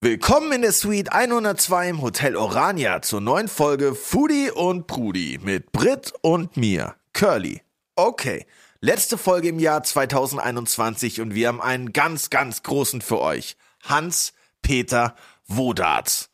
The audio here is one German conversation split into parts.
Willkommen in der Suite 102 im Hotel Orania zur neuen Folge Foodie und Prudi mit Brit und mir, Curly. Okay, letzte Folge im Jahr 2021 und wir haben einen ganz, ganz großen für euch. Hans-Peter Wodarts.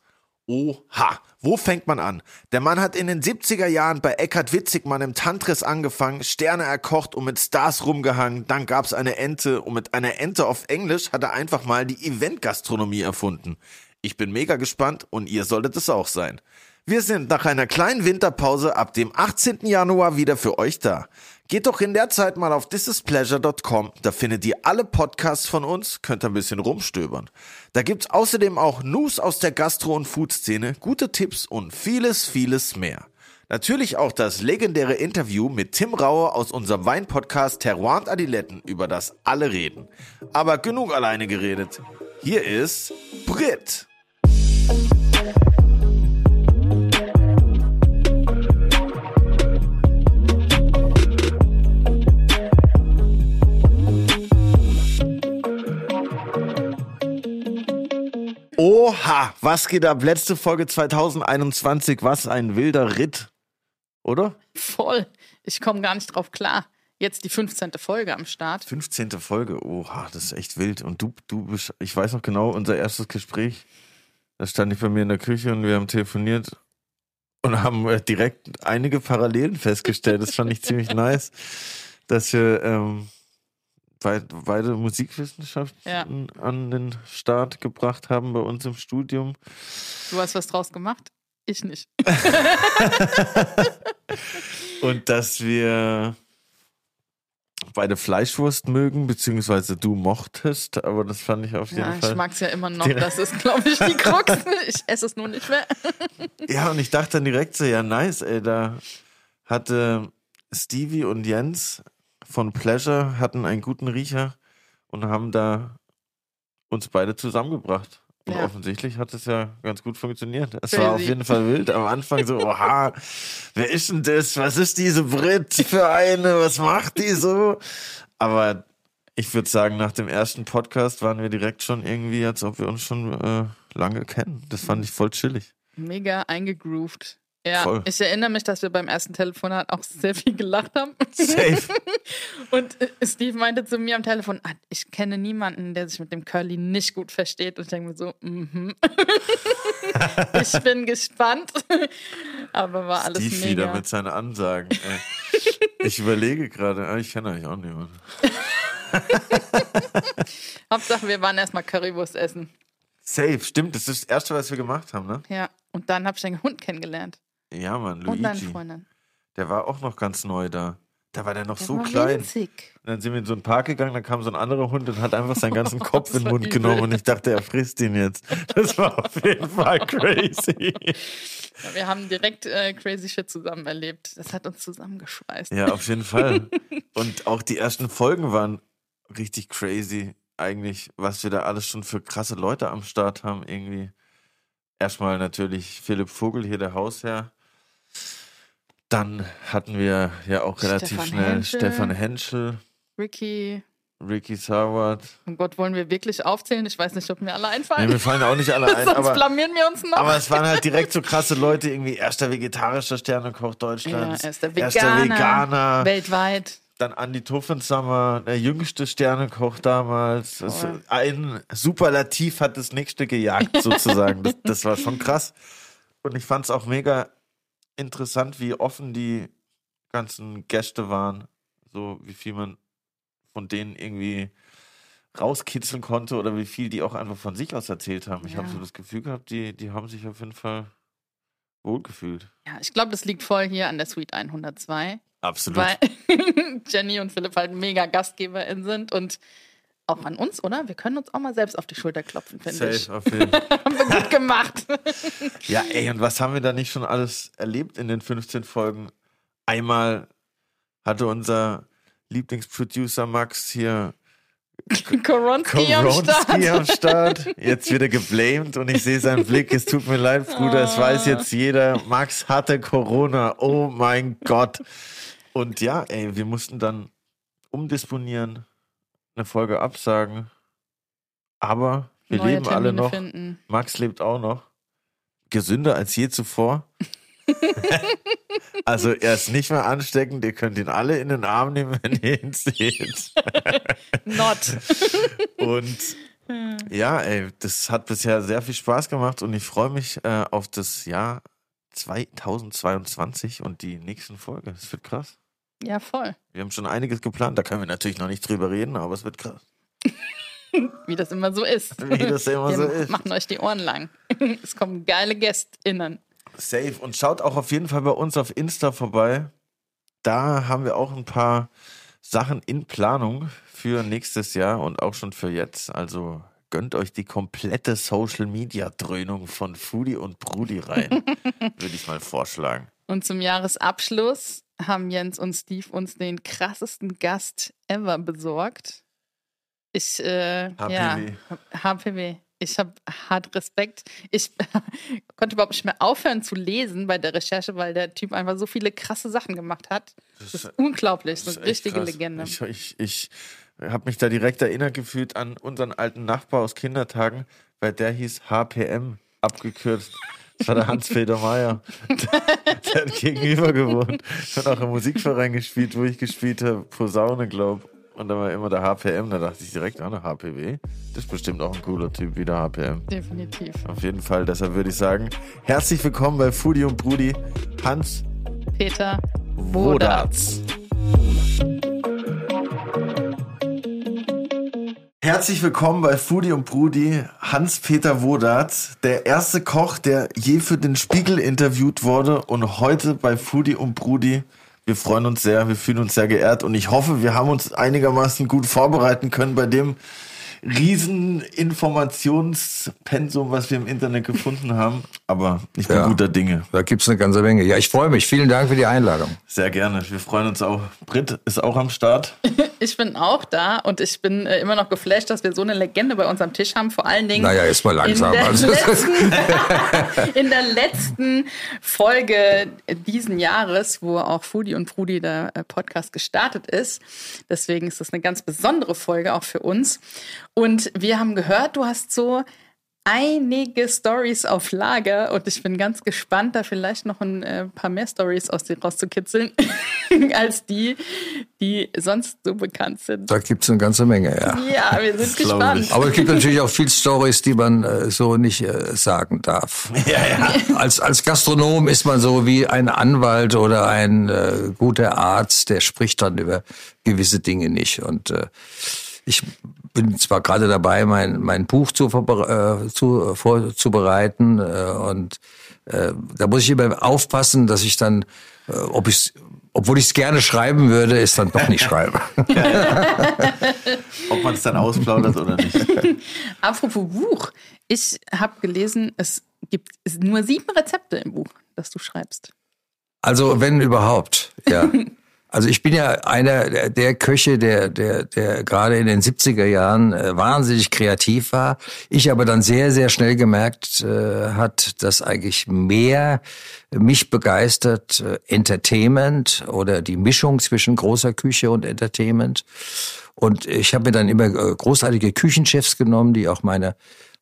Oha, wo fängt man an? Der Mann hat in den 70er Jahren bei Eckhard Witzigmann im Tantris angefangen, Sterne erkocht und mit Stars rumgehangen. Dann gab's eine Ente und mit einer Ente auf Englisch hat er einfach mal die Eventgastronomie erfunden. Ich bin mega gespannt und ihr solltet es auch sein. Wir sind nach einer kleinen Winterpause ab dem 18. Januar wieder für euch da. Geht doch in der Zeit mal auf thisispleasure.com, da findet ihr alle Podcasts von uns, könnt ein bisschen rumstöbern. Da gibt's außerdem auch News aus der Gastro- und Food-Szene, gute Tipps und vieles, vieles mehr. Natürlich auch das legendäre Interview mit Tim Raue aus unserem Weinpodcast Terroir und Adiletten, über das alle reden. Aber genug alleine geredet. Hier ist Brit. Oha, was geht ab? Letzte Folge 2021, was ein wilder Ritt, oder? Voll. Ich komme gar nicht drauf klar. Jetzt die 15. Folge am Start. 15. Folge, oha, das ist echt wild. Und du, du bist, ich weiß noch genau, unser erstes Gespräch, da stand ich bei mir in der Küche und wir haben telefoniert und haben äh, direkt einige Parallelen festgestellt. Das fand ich ziemlich nice, dass wir ähm, beide Musikwissenschaften Ja. an den Start gebracht haben bei uns im Studium. Du hast was draus gemacht? Ich nicht. Und dass wir beide Fleischwurst mögen, beziehungsweise du mochtest, aber das fand ich auf jeden Ja, ich Fall. mag es ja immer noch. Das ist, glaube ich, die Krux. Ich esse es nur nicht mehr. Ja, und ich dachte dann direkt so, ja, nice, ey, da hatte Stevie und Jens von Pleasure hatten einen guten Riecher und haben da uns beide zusammengebracht. Und Ja. offensichtlich hat es ja ganz gut funktioniert. Es Crazy. war auf jeden Fall wild. Am Anfang so, oha, wer ist denn das? Was ist diese Brit für eine? Was macht die so? Aber ich würde sagen, nach dem ersten Podcast waren wir direkt schon irgendwie, als ob wir uns schon äh, lange kennen. Das fand ich voll chillig. Mega eingegroovt. Ja, Voll. ich erinnere mich, dass wir beim ersten Telefonat auch sehr viel gelacht haben. Safe. Und äh, Steve meinte zu mir am Telefon, ah, ich kenne niemanden, der sich mit dem Curly nicht gut versteht. Und ich denke mir so, mhm. ich bin gespannt. Aber war alles Steve wieder mega. mit seinen Ansagen. Ey. Ich überlege gerade, ah, ich kenne eigentlich auch niemanden. Hauptsache, wir waren erstmal Currywurst essen. Safe, stimmt, das ist das Erste, was wir gemacht haben, ne? Ja, und dann habe ich den Hund kennengelernt. Ja, Mann, Und deine Luigi. Freundin. Der war auch noch ganz neu da. Da war der noch Der so klein. winzig. Und dann sind wir in so einen Park gegangen, dann kam so ein anderer Hund und hat einfach seinen ganzen Kopf in den Mund übel. genommen und ich dachte, er frisst ihn jetzt. Das war auf jeden Fall crazy. Ja, wir haben direkt äh, crazy shit zusammen erlebt. Das hat uns zusammengeschweißt. Ja, auf jeden Fall. Und auch die ersten Folgen waren richtig crazy, eigentlich, was wir da alles schon für krasse Leute am Start haben, irgendwie. Erstmal natürlich Philipp Vogel, hier der Hausherr. Dann hatten wir ja auch relativ Stefan schnell Henschel. Stefan Henschel, Ricky, Ricky Sauert. oh Gott, wollen wir wirklich aufzählen? Ich weiß nicht, ob mir alle Nee, einfallen. mir fallen auch nicht alle ein, Sonst aber, blamieren wir uns noch. aber es waren halt direkt so krasse Leute, irgendwie erster vegetarischer Sternekoch ja, Deutschlands, er ist der erster Veganer, Veganer. weltweit. Dann Andi Tuffensammer, der jüngste Sternekoch damals. Voll. ein Superlativ hat das nächste gejagt, sozusagen. das, das war schon krass. Und ich fand es auch mega interessant, wie offen die ganzen Gäste waren. So, wie viel man von denen irgendwie rauskitzeln konnte oder wie viel die auch einfach von sich aus erzählt haben. Ich habe so das Gefühl gehabt, die, die haben sich auf jeden Fall wohlgefühlt. Ja, ich glaube, das liegt voll hier an der Suite 102, Absolut. weil Jenny und Philipp halt mega GastgeberInnen sind und auch an uns, oder? Wir können uns auch mal selbst auf die Schulter klopfen, finde ich. Safe, auf jeden Fall. Haben wir gut gemacht. Ja, ey, und was haben wir da nicht schon alles erlebt in den 15 Folgen? Einmal hatte unser Lieblingsproducer Max hier Koronski am Start. Am Start. Jetzt wieder geblamed und ich sehe seinen Blick. Es tut mir leid, Bruder. Es weiß jetzt jeder. Max hatte Corona. Oh mein Gott. Und ja, ey, wir mussten dann umdisponieren, eine Folge absagen. Aber Wir neue leben alle Termine noch. finden. Max lebt auch noch. Gesünder als je zuvor. also er ist nicht mehr ansteckend. Ihr könnt ihn alle in den Arm nehmen, wenn ihr ihn seht. Not. Und ja, ey, das hat bisher sehr viel Spaß gemacht und ich freue mich äh, auf das Jahr 2022 und die nächsten Folgen. Es wird krass. Ja, voll. Wir haben schon einiges geplant, da können wir natürlich noch nicht drüber reden, aber es wird krass. Wie das immer so ist. Wie das immer Wir so ist. machen euch die Ohren lang. Es kommen geile GästInnen. Safe. Und schaut auch auf jeden Fall bei uns auf Insta vorbei. Da haben wir auch ein paar Sachen in Planung für nächstes Jahr und auch schon für jetzt. Also gönnt euch die komplette Social Media Dröhnung von Foodie und Brudi rein. Würde ich mal vorschlagen. Und zum Jahresabschluss haben Jens und Steve uns den krassesten Gast ever besorgt. Ich, äh, ja, HPW. HPW. Ich habe hart Respekt. Ich konnte überhaupt nicht mehr aufhören zu lesen bei der Recherche, weil der Typ einfach so viele krasse Sachen gemacht hat. Das ist unglaublich. Das ist eine richtige krass. Legende. Ich, ich, ich habe mich da direkt erinnert gefühlt an unseren alten Nachbar aus Kindertagen, weil der hieß HPM, abgekürzt. Das war der Hans-Peter Meyer. Der hat gegenüber gewohnt. Hat auch im Musikverein gespielt, wo ich gespielt habe, Posaune, glaub. Und da war immer der HPM, da dachte ich direkt, ah, der HPW. Das ist bestimmt auch ein cooler Typ wie der HPM. Definitiv. Auf jeden Fall, deshalb würde ich sagen, herzlich willkommen bei Foodie und Brudi, Hans Peter Wodatz. Herzlich willkommen bei Foodie und Brudi, Hans-Peter Wodatz, der erste Koch, der je für den Spiegel interviewt wurde. Und heute bei Foodie und Brudi. Wir freuen uns sehr, wir fühlen uns sehr geehrt. Und ich hoffe, wir haben uns einigermaßen gut vorbereiten können bei dem riesen Informationspensum, was wir im Internet gefunden haben. Aber ich bin Ja. guter Dinge. Da gibt's eine ganze Menge. Ja, ich freue mich. Vielen Dank für die Einladung. Sehr gerne. Wir freuen uns auch. Britt ist auch am Start. Ich bin auch da und ich bin äh, immer noch geflasht, dass wir so eine Legende bei uns am Tisch haben. Vor allen Dingen Naja, jetzt mal langsam. In der, Also, letzten, in der letzten Folge diesen Jahres, wo auch Foodie und Prudi der äh, Podcast gestartet ist. Deswegen ist das eine ganz besondere Folge auch für uns. Und wir haben gehört, du hast so einige Stories auf Lager und ich bin ganz gespannt, da vielleicht noch ein äh, paar mehr Stories aus dir rauszukitzeln, als die, die sonst so bekannt sind. da gibt's eine ganze Menge, ja. Ja, wir sind gespannt. Aber es gibt natürlich auch viel Stories, die man äh, so nicht äh, sagen darf. Ja, ja. Als, als Gastronom ist man so wie ein Anwalt oder ein äh, guter Arzt, der spricht dann über gewisse Dinge nicht. Und äh, ich bin zwar gerade dabei, mein, mein Buch zu, äh, zu, vorzubereiten äh, und äh, da muss ich immer aufpassen, dass ich dann, äh, ob ich obwohl ich es gerne schreiben würde, es dann doch nicht schreibe. Ob man es dann ausplaudert oder nicht. Apropos Buch. Ich habe gelesen, es gibt nur sieben Rezepte im Buch, das du schreibst. Also wenn überhaupt, ja. Also ich bin ja einer der- Köche, der, der, der gerade in den 70er Jahren äh, wahnsinnig kreativ war. Ich aber dann sehr, sehr schnell gemerkt äh, hat, dass eigentlich mehr mich begeistert äh, Entertainment oder die Mischung zwischen großer Küche und Entertainment. Und ich habe mir dann immer äh, großartige Küchenchefs genommen, die auch meine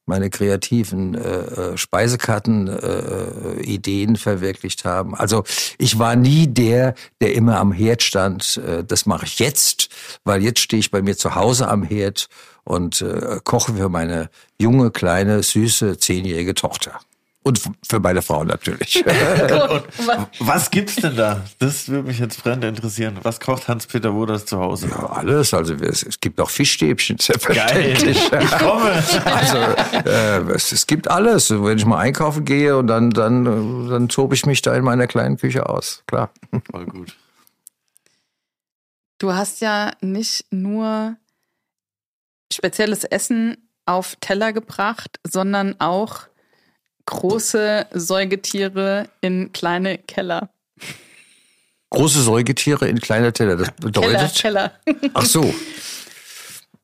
meine kreativen äh, äh, Speisekarten äh, äh, Ideen verwirklicht haben. Also ich war nie der, der immer am Herd stand. Äh, das mache ich jetzt, weil jetzt stehe ich bei mir zu Hause am Herd und äh, koche für meine junge, kleine, süße, zehnjährige Tochter. Und für meine Frau natürlich. Was gibt's denn da? Das würde mich jetzt brennend interessieren. Was kocht Hans-Peter Woders zu Hause? Ja, Alles, also es, es gibt auch Fischstäbchen, selbstverständlich. Ich komme. Also äh, es, es gibt alles. Wenn ich mal einkaufen gehe und dann dann dann tobe ich mich da in meiner kleinen Küche aus. Klar. Voll gut. Du hast ja nicht nur spezielles Essen auf Teller gebracht, sondern auch große Säugetiere in kleine Keller. Große Säugetiere in kleiner Teller. Das Keller, bedeutet. Keller. Ach so.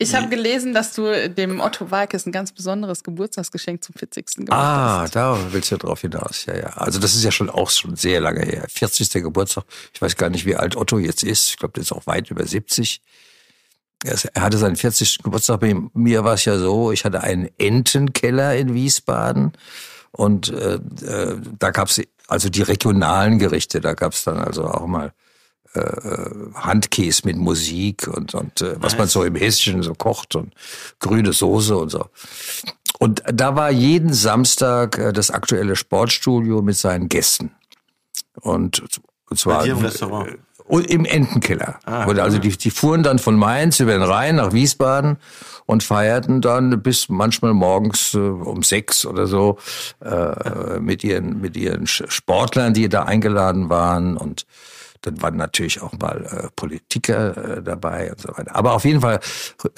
Ich habe gelesen, dass du dem Otto Walkes ein ganz besonderes Geburtstagsgeschenk zum 40. gemacht Ah, hast. da willst du ja drauf hinaus. Ja, ja. Also das ist ja schon auch schon sehr lange her. 40. Geburtstag. Ich weiß gar nicht, wie alt Otto jetzt ist. Ich glaube, der ist auch weit über 70. er hatte seinen 40. Geburtstag. Bei mir war es ja so, ich hatte einen Entenkeller in Wiesbaden und äh, äh, da gab's also die regionalen Gerichte. Da gab's dann also auch mal äh, Handkäse mit Musik und, und äh, was man so im Hessischen so kocht und grüne Soße und so. Und da war jeden Samstag äh, das aktuelle Sportstudio mit seinen Gästen. Und, und zwar Bei dir im Restaurant? Und im Entenkeller. Ah, Und also die, die fuhren dann von Mainz über den Rhein nach Wiesbaden und feierten dann bis manchmal morgens äh, um sechs oder so äh, mit ihren mit ihren Sportlern, die da eingeladen waren und dann waren natürlich auch mal äh, Politiker äh, dabei und so weiter. Aber auf jeden Fall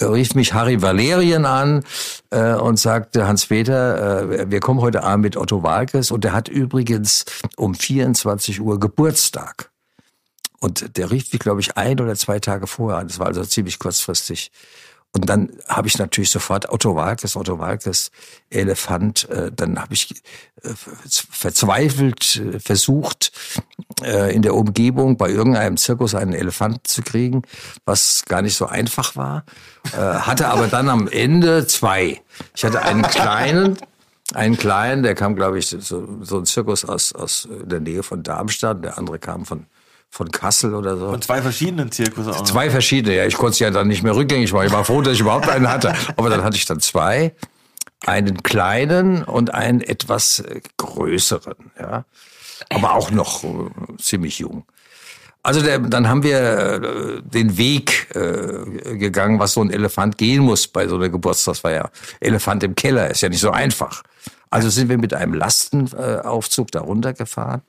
rief mich Harry Valerien an äh, und sagte, Hans-Peter, äh, wir kommen heute Abend mit Otto Walkes und der hat übrigens um 24 Uhr Geburtstag. Und der rief mich, glaube ich, ein oder zwei Tage vorher an. Das war also ziemlich kurzfristig. Und dann habe ich natürlich sofort Otto Walkes, Otto Walkes, Elefant. Äh, dann habe ich äh, verzweifelt äh, versucht, äh, in der Umgebung bei irgendeinem Zirkus einen Elefanten zu kriegen, was gar nicht so einfach war. Äh, hatte aber dann am Ende zwei. Ich hatte einen kleinen, einen kleinen, der kam, glaube ich, so, so ein Zirkus aus, aus der Nähe von Darmstadt. Der andere kam von, von Kassel oder so. Von zwei verschiedenen Zirkus auch noch. Zwei verschiedene, ja. Ich konnte es ja dann nicht mehr rückgängig machen. Ich war froh, dass ich überhaupt einen hatte. Aber dann hatte ich dann zwei. Einen kleinen und einen etwas äh, größeren, ja. Aber auch noch äh, ziemlich jung. Also der, dann haben wir äh, den Weg äh, gegangen, was so ein Elefant gehen muss bei so einer Geburtstagsfeier. Elefant im Keller ist ja nicht so einfach. Also sind wir mit einem Lastenaufzug da runtergefahren,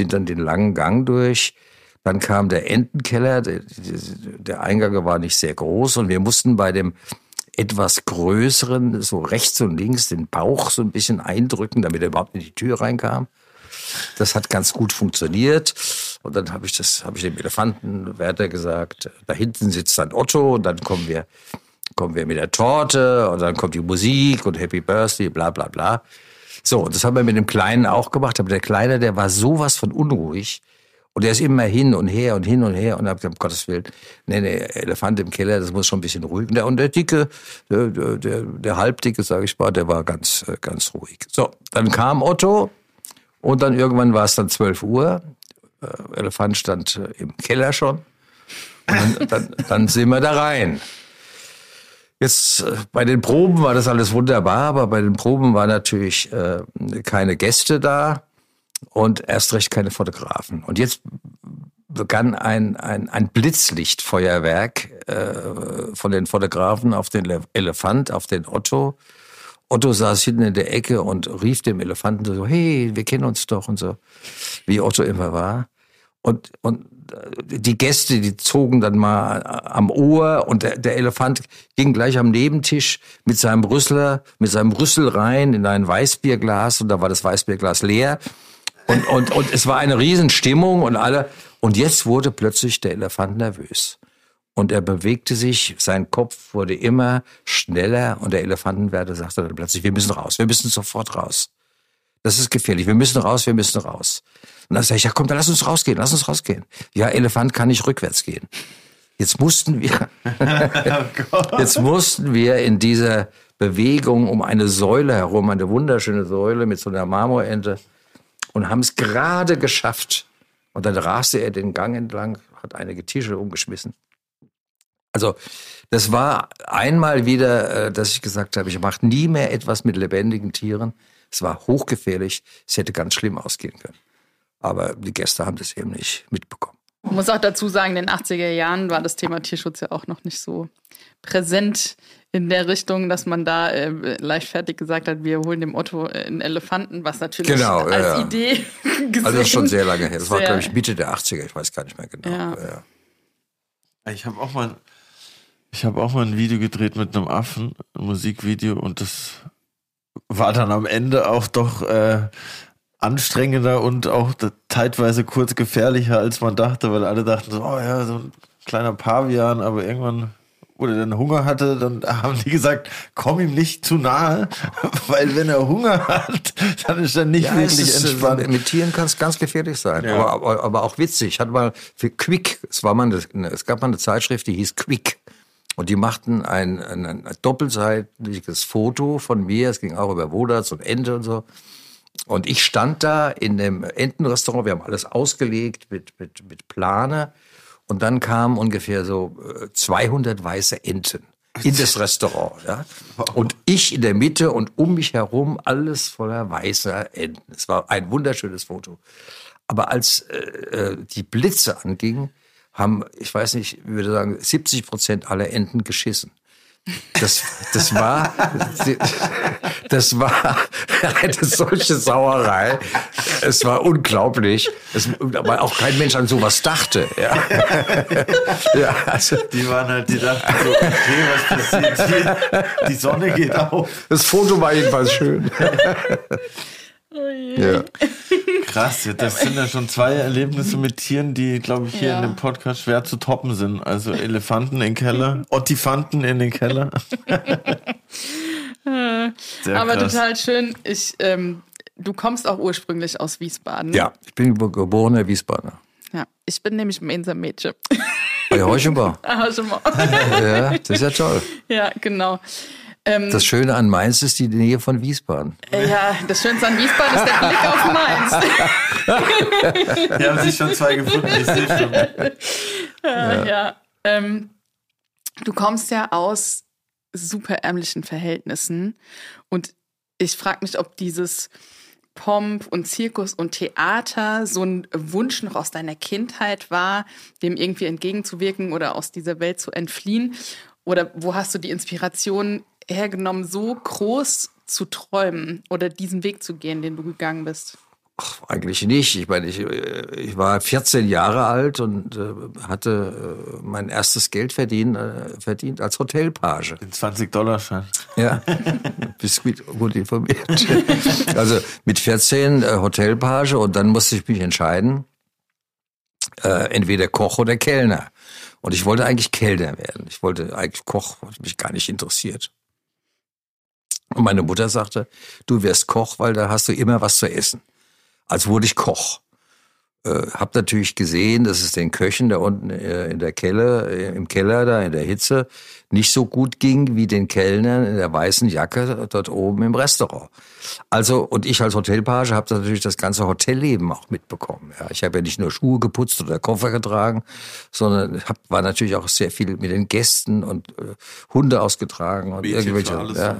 sind dann den langen Gang durch. Dann kam der Entenkeller, der, Eingang war nicht sehr groß und wir mussten bei dem etwas größeren, so rechts und links, den Bauch so ein bisschen eindrücken, damit er überhaupt in die Tür reinkam. Das hat ganz gut funktioniert. Und dann habe ich das, habe ich dem Elefantenwärter gesagt, da hinten sitzt dann Otto und dann kommen wir, kommen wir mit der Torte und dann kommt die Musik und Happy Birthday, bla bla bla. So, das haben wir mit dem Kleinen auch gemacht, aber der Kleine, der war sowas von unruhig. Und der ist immer hin und her und hin und her und hab gesagt, um Gottes Willen, nee, nee, Elefant im Keller, das muss schon ein bisschen ruhig. Und der, und der Dicke, der, der, der, Halbdicke, sage ich mal, der war ganz, äh, ganz ruhig. So, dann kam Otto und dann irgendwann war es dann 12 Uhr. Äh, Elefant stand äh, im Keller schon. Dann, dann, dann sind wir da rein. Jetzt äh, bei den Proben war das alles wunderbar, aber bei den Proben waren natürlich äh, keine Gäste da und erst recht keine Fotografen. Und jetzt begann ein, ein, ein Blitzlichtfeuerwerk äh, von den Fotografen auf den Le Elefant, auf den Otto. Otto saß hinten in der Ecke und rief dem Elefanten so, hey, wir kennen uns doch und so, wie Otto immer war. Und, und äh, die Gäste, die zogen dann mal am Ohr und der, der Elefant ging gleich am Nebentisch mit seinem Rüssler, mit seinem Rüssel rein in ein Weißbierglas und da war das Weißbierglas leer. Und, und, und es war eine Riesenstimmung und alle. Und jetzt wurde plötzlich der Elefant nervös. Und er bewegte sich, sein Kopf wurde immer schneller und der Elefantenwärter sagte dann plötzlich, wir müssen raus, wir müssen sofort raus. Das ist gefährlich, wir müssen raus, wir müssen raus. Und dann sage ich, ja komm, dann lass uns rausgehen, lass uns rausgehen. Ja, Elefant kann nicht rückwärts gehen. Jetzt mussten wir, jetzt mussten wir in dieser Bewegung um eine Säule herum, eine wunderschöne Säule mit so einer Marmorente und haben es gerade geschafft. Und dann raste er den Gang entlang, hat einige Tische umgeschmissen. Also das war einmal wieder, äh, dass ich gesagt habe, ich mache nie mehr etwas mit lebendigen Tieren. Es war hochgefährlich, es hätte ganz schlimm ausgehen können. Aber die Gäste haben das eben nicht mitbekommen. Ich muss auch dazu sagen, in den 80er Jahren war das Thema Tierschutz ja auch noch nicht so präsent in der Richtung, dass man da äh, leichtfertig gesagt hat, wir holen dem Otto einen Elefanten, was natürlich Genau, als ja. Idee gesehen. Also das ist schon sehr lange her. Das war, glaube ich, Mitte der 80er, ich weiß gar nicht mehr genau. Ja. Ja. Ich habe auch mal, ich habe auch mal ein Video gedreht mit einem Affen, ein Musikvideo, und das war dann am Ende auch doch äh, anstrengender und auch zeitweise kurz gefährlicher, als man dachte, weil alle dachten so, oh ja, so ein kleiner Pavian, aber irgendwann, wo der dann Hunger hatte, dann haben die gesagt, komm ihm nicht zu nahe, weil wenn er Hunger hat, dann ist er nicht Ja, wirklich ist, äh, entspannt. Mit Tieren kann es ganz gefährlich sein, Ja. aber, aber, auch witzig. Hatte mal für Quick, es war mal eine, es gab mal eine Zeitschrift, die hieß Quick. Und die machten ein, ein, ein doppelseitiges Foto von mir. Es ging auch über Wodatz und Ente und so. Und ich stand da in dem Entenrestaurant. Wir haben alles ausgelegt mit, mit, mit Plane. Und dann kamen ungefähr so 200 äh, weiße Enten in das Restaurant. Ja? Und ich in der Mitte und um mich herum alles voller weißer Enten. Es war ein wunderschönes Foto. Aber als äh, äh die Blitze angingen, haben, ich weiß nicht, ich würde sagen, 70 Prozent aller Enten geschissen. Das, das war, das war eine solche Sauerei. Es war unglaublich. Es, weil auch kein Mensch an sowas dachte. Ja. ja also. Die waren halt, die dachten so, okay, was passiert hier? Die Sonne geht auf. Das Foto war jedenfalls schön. Oh ja. Krass, das sind ja schon zwei Erlebnisse mit Tieren, die, glaube ich, hier ja. in dem Podcast schwer zu toppen sind. Also Elefanten in den Keller, Ottifanten in den Keller. Aber krass. total schön. Ich, ähm, du kommst auch ursprünglich aus Wiesbaden. Ja, ich bin geborener Wiesbadener. Ja, ich bin nämlich ein Mädchen. Bei Heuschenbach. Heuschenbach. ja, das ist ja toll. Ja, genau. Ähm, das Schöne an Mainz ist die Nähe von Wiesbaden. Ja, das Schönste an Wiesbaden ist der Blick auf Mainz. Wir haben sich schon zwei gefunden, ich sehe schon. Ja, ja. Ähm, du kommst ja aus super ärmlichen Verhältnissen und ich frage mich, ob dieses Pomp und Zirkus und Theater so ein Wunsch noch aus deiner Kindheit war, dem irgendwie entgegenzuwirken oder aus dieser Welt zu entfliehen? Oder wo hast du die Inspiration hergenommen, so groß zu träumen oder diesen Weg zu gehen, den du gegangen bist? Ach, eigentlich nicht. Ich meine, ich, ich war 14 Jahre alt und äh, hatte äh, mein erstes Geld verdient, äh, verdient als Hotelpage. Den 20-Dollar-Schein. Ja, bist gut, gut informiert. also mit 14 äh, Hotelpage und dann musste ich mich entscheiden, äh, entweder Koch oder Kellner. Und ich wollte eigentlich Kellner werden. Ich wollte eigentlich Koch, hat mich gar nicht interessiert. Und meine Mutter sagte, du wirst Koch, weil da hast du immer was zu essen. Als wurde ich Koch. Äh, hab natürlich gesehen, dass es den Köchen da unten äh, in der Keller, äh, im Keller da in der Hitze nicht so gut ging wie den Kellnern in der weißen Jacke dort oben im Restaurant. Also, und ich als Hotelpage habe natürlich das ganze Hotelleben auch mitbekommen. Ja, ich habe ja nicht nur Schuhe geputzt oder Koffer getragen, sondern hab, war natürlich auch sehr viel mit den Gästen und äh, Hunde ausgetragen und Mädchen irgendwelche. Ja.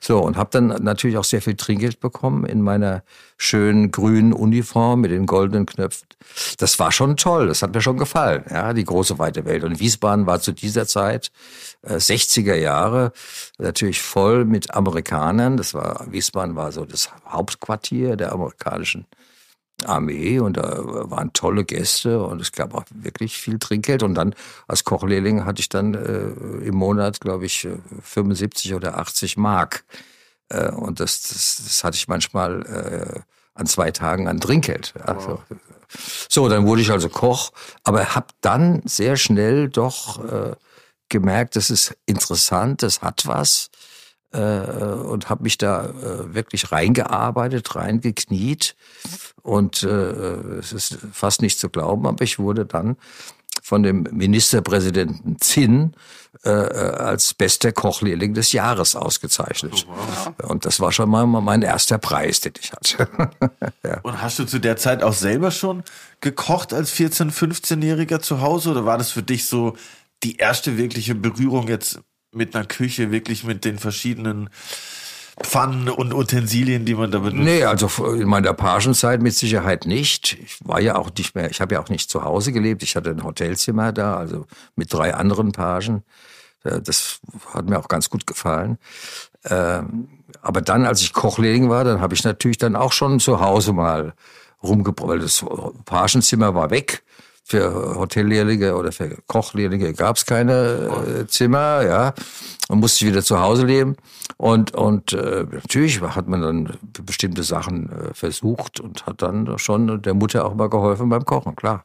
So, und habe dann natürlich auch sehr viel Trinkgeld bekommen in meiner schönen grünen Uniform mit den goldenen Knöpfen. Das war schon toll, das hat mir schon gefallen, ja, die große weite Welt. Und Wiesbaden war zu dieser Zeit 60er äh, Jahre natürlich voll mit Amerikanern. Das war Wiesbaden war so das Hauptquartier der amerikanischen Armee und da waren tolle Gäste und es gab auch wirklich viel Trinkgeld und dann als Kochlehrling hatte ich dann äh, im Monat glaube ich 75 oder 80 Mark äh, und das, das, das hatte ich manchmal äh, an zwei Tagen an Trinkgeld. Also, wow. So, dann wurde ich also Koch, aber habe dann sehr schnell doch äh, gemerkt, das ist interessant, das hat was äh, und habe mich da äh, wirklich reingearbeitet, reingekniet und äh, es ist fast nicht zu glauben, aber ich wurde dann von dem Ministerpräsidenten Zinn äh, als bester Kochlehrling des Jahres ausgezeichnet. Oh, wow. Und das war schon mal mein erster Preis, den ich hatte. ja. Und hast du zu der Zeit auch selber schon gekocht als 14-, 15-Jähriger zu Hause oder war das für dich so die erste wirkliche Berührung jetzt mit einer Küche, wirklich mit den verschiedenen Pfannen und Utensilien, die man da benutzt? Nee, also in meiner Pagenzeit mit Sicherheit nicht. Ich war ja auch nicht mehr, ich habe ja auch nicht zu Hause gelebt. Ich hatte ein Hotelzimmer da, also mit drei anderen Pagen. Äh, das hat mir auch ganz gut gefallen. Ähm, aber dann, als ich Kochlehrling war, dann habe ich natürlich dann auch schon zu Hause mal rumgebracht, weil das Pagenzimmer war weg für Hotellehrlinge oder für Kochlehrlinge gab es keine äh, Zimmer, ja. Man musste wieder zu Hause leben. Und, und äh, natürlich hat man dann bestimmte Sachen äh, versucht und hat dann schon der Mutter auch mal geholfen beim Kochen, klar.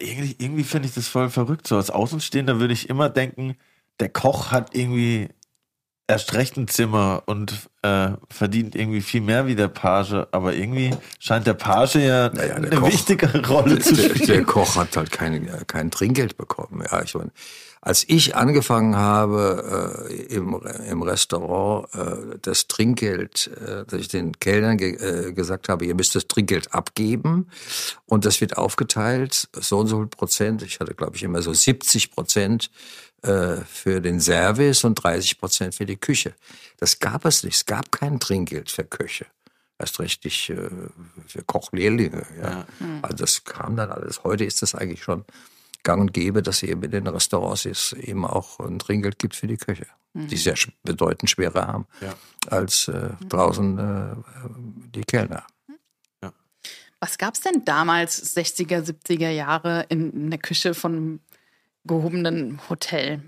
Irgendwie, irgendwie finde ich das voll verrückt. So als Außenstehender würde ich immer denken, der Koch hat irgendwie erst recht ein Zimmer und äh, verdient irgendwie viel mehr wie der Page. Aber irgendwie scheint der Page ja, Naja, der eine Koch- wichtigere Rolle zu der, spielen. der Koch hat halt kein, kein Trinkgeld bekommen. Ja, ich meine, als ich angefangen habe äh, im, im Restaurant äh, das Trinkgeld, äh, dass ich den Kellnern ge äh, gesagt habe, ihr müsst das Trinkgeld abgeben und das wird aufgeteilt, so und so viel Prozent. Ich hatte, glaube ich, immer so 70 Prozent äh, für den Service und 30 Prozent für die Küche. Das gab es nicht. Es gab kein Trinkgeld für Köche erst recht nicht äh, für Kochlehrlinge. Ja. Also das kam dann alles. Heute ist das eigentlich schon gang und gäbe, dass eben in den Restaurants es eben auch ein Trinkgeld gibt für die Köche, die sehr bedeutend schwerer haben Ja. als äh, draußen äh, die Kellner. Was gab es denn damals, 60er, 70er Jahre, in, in der Küche von einem gehobenen Hotel?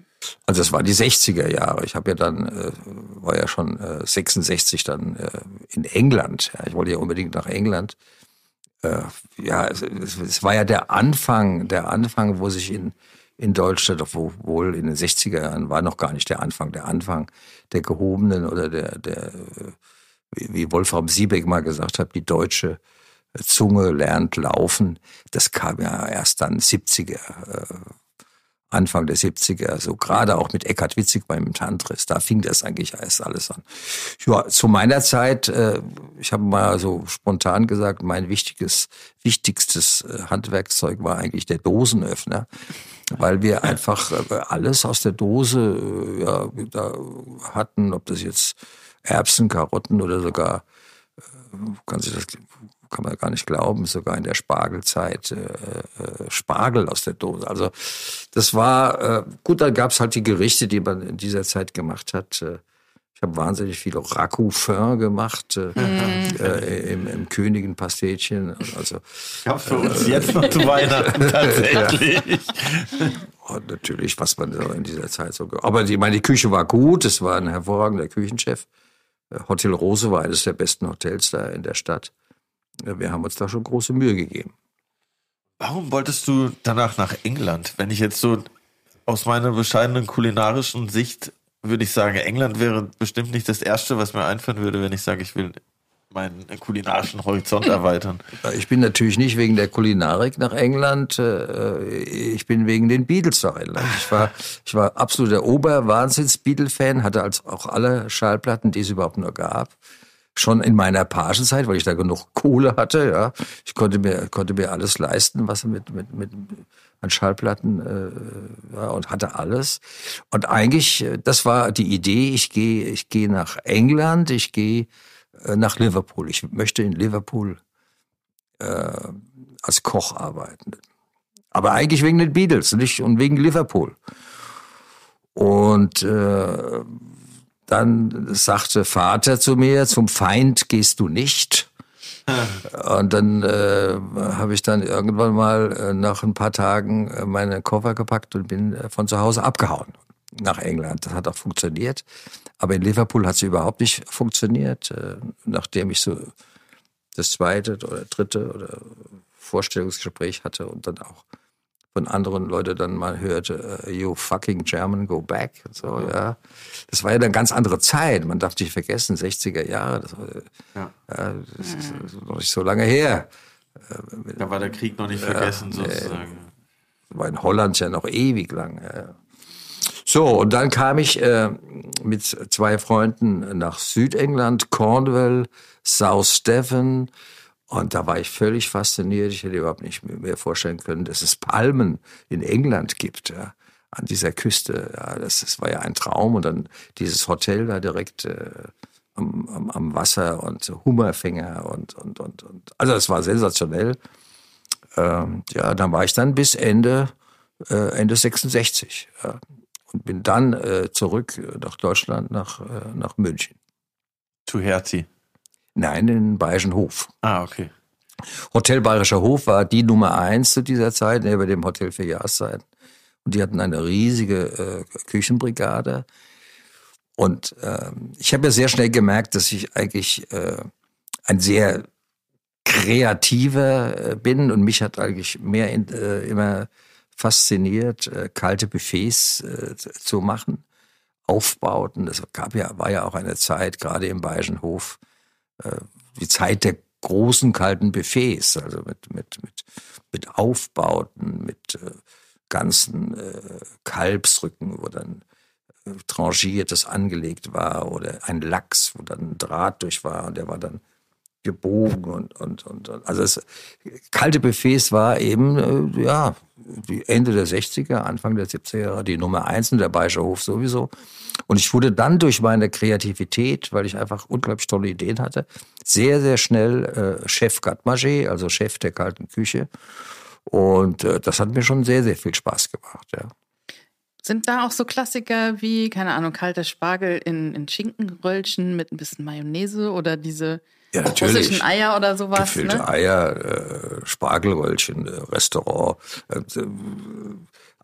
Also das war die 60er Jahre. Ich habe ja dann, äh, war ja schon äh, 66 dann äh, in England. Ja, ich wollte ja unbedingt nach England. Äh, ja, es, es, war ja der Anfang, der Anfang, wo sich in, in Deutschland, obwohl in den 60er Jahren war noch gar nicht der Anfang, der Anfang der gehobenen oder der, der wie wie Wolfram Siebeck mal gesagt hat, die deutsche Zunge lernt laufen. Das kam ja erst dann 70er, äh, Anfang der 70er, so gerade auch mit Eckhard Witzig beim Tantris, da fing das eigentlich erst alles an. Ja, zu meiner Zeit, äh, ich habe mal so spontan gesagt, mein wichtiges, wichtigstes äh, Handwerkszeug war eigentlich der Dosenöffner, weil wir einfach äh, alles aus der Dose äh, ja, da hatten, ob das jetzt Erbsen, Karotten oder sogar kann sich das kann man gar nicht glauben, sogar in der Spargelzeit äh, äh, Spargel aus der Dose. Also das war äh, gut, da gab's halt die Gerichte, die man in dieser Zeit gemacht hat. Äh, ich habe wahnsinnig viel Ragout gemacht äh, äh, im, im Königenpastetchen. Also Ich hab's für uns jetzt noch zu Weihnachten tatsächlich. Und natürlich, was man so in dieser Zeit so. Aber die, meine die Küche war gut, es war ein hervorragender Küchenchef. Äh, Hotel Rose war eines der besten Hotels da in der Stadt. Äh, Wir haben uns da schon große Mühe gegeben. Warum wolltest du danach nach England? Wenn ich jetzt so aus meiner bescheidenen kulinarischen Sicht würde ich sagen, England wäre bestimmt nicht das Erste, was mir einfallen würde, wenn ich sage, ich will meinen kulinarischen Horizont erweitern. Äh, Ich bin natürlich nicht wegen der Kulinarik nach England, äh, ich bin wegen den Beatles nach England. Ich war, ich war absoluter Ober-Wahnsinns-Beatle-Fan, hatte als auch alle Schallplatten, die es überhaupt nur gab. Schon in meiner Pagenzeit, weil ich da genug Kohle hatte, ja. Ich konnte mir, konnte mir alles leisten, was mit, mit, mit, an Schallplatten, äh, ja, und hatte alles. Und eigentlich, äh, das war die Idee, ich gehe, ich gehe nach England, ich gehe äh, nach Liverpool. Ich möchte in Liverpool äh, als Koch arbeiten. Aber eigentlich wegen den Beatles, nicht und wegen Liverpool. Und äh, dann sagte Vater zu mir, zum Feind gehst du nicht. Und dann äh, habe ich dann irgendwann mal äh, nach ein paar Tagen äh, meine Koffer gepackt und bin äh, von zu Hause abgehauen nach England. Das hat auch funktioniert. Aber in Liverpool hat es überhaupt nicht funktioniert. Äh, nachdem ich so das zweite oder dritte oder Vorstellungsgespräch hatte und dann auch von anderen Leuten dann mal hörte, äh, you fucking German, go back. Und so, ja. Das war ja eine ganz andere Zeit. Man darf nicht vergessen, 60er Jahre. Das, war, Ja. ja, das ist noch nicht so lange her. Da war der Krieg noch nicht vergessen, sozusagen. war in Holland ja noch ewig lang. Ja. ja. So, und dann kam ich äh, mit zwei Freunden nach Südengland, Cornwall, South Devon. Und da war ich völlig fasziniert. Ich hätte überhaupt nicht mehr vorstellen können, dass es Palmen in England gibt. Ja. An dieser Küste. Ja, das, das war ja ein Traum. Und dann dieses Hotel da direkt äh, am, am, am Wasser und Hummerfänger und, und, und, und. Also es war sensationell. Ähm, ja, dann war ich dann bis Ende, äh, Ende 66. Ja. Und bin dann äh, zurück nach Deutschland, nach, äh, nach München. Zu Herzi. Nein, in Bayerischen Hof. Ah, okay. Hotel Bayerischer Hof war die Nummer eins zu dieser Zeit, neben dem Hotel für Jahreszeiten. Und die hatten eine riesige äh, Küchenbrigade. Und äh, ich habe ja sehr schnell gemerkt, dass ich eigentlich äh, ein sehr kreativer äh, bin und mich hat eigentlich mehr in, äh, immer fasziniert, äh, kalte Buffets zu machen, Aufbauten. Es gab ja, war ja auch eine Zeit, gerade im Bayerischen Hof, die Zeit der großen kalten Buffets, also mit, mit, mit, mit Aufbauten, mit äh, ganzen äh, Kalbsrücken, wo dann äh, tranchiertes angelegt war oder ein Lachs, wo dann ein Draht durch war und der war dann gebogen und, und, und, und also das kalte Buffets war eben, äh, ja, die Ende der 60er, Anfang der 70er Jahre die Nummer eins und der Bayerische Hof sowieso. Und ich wurde dann durch meine Kreativität, weil ich einfach unglaublich tolle Ideen hatte, sehr, sehr schnell äh, Chef Gatmaché, also Chef der kalten Küche. Und äh, das hat mir schon sehr, sehr viel Spaß gemacht, ja. Sind da auch so Klassiker wie, keine Ahnung, kalter Spargel in, in Schinkenröllchen mit ein bisschen Mayonnaise oder diese ja, natürlich. russischen Eier oder sowas? Gefüllte Ne? Eier, äh, Spargelröllchen, äh, Restaurant. Äh,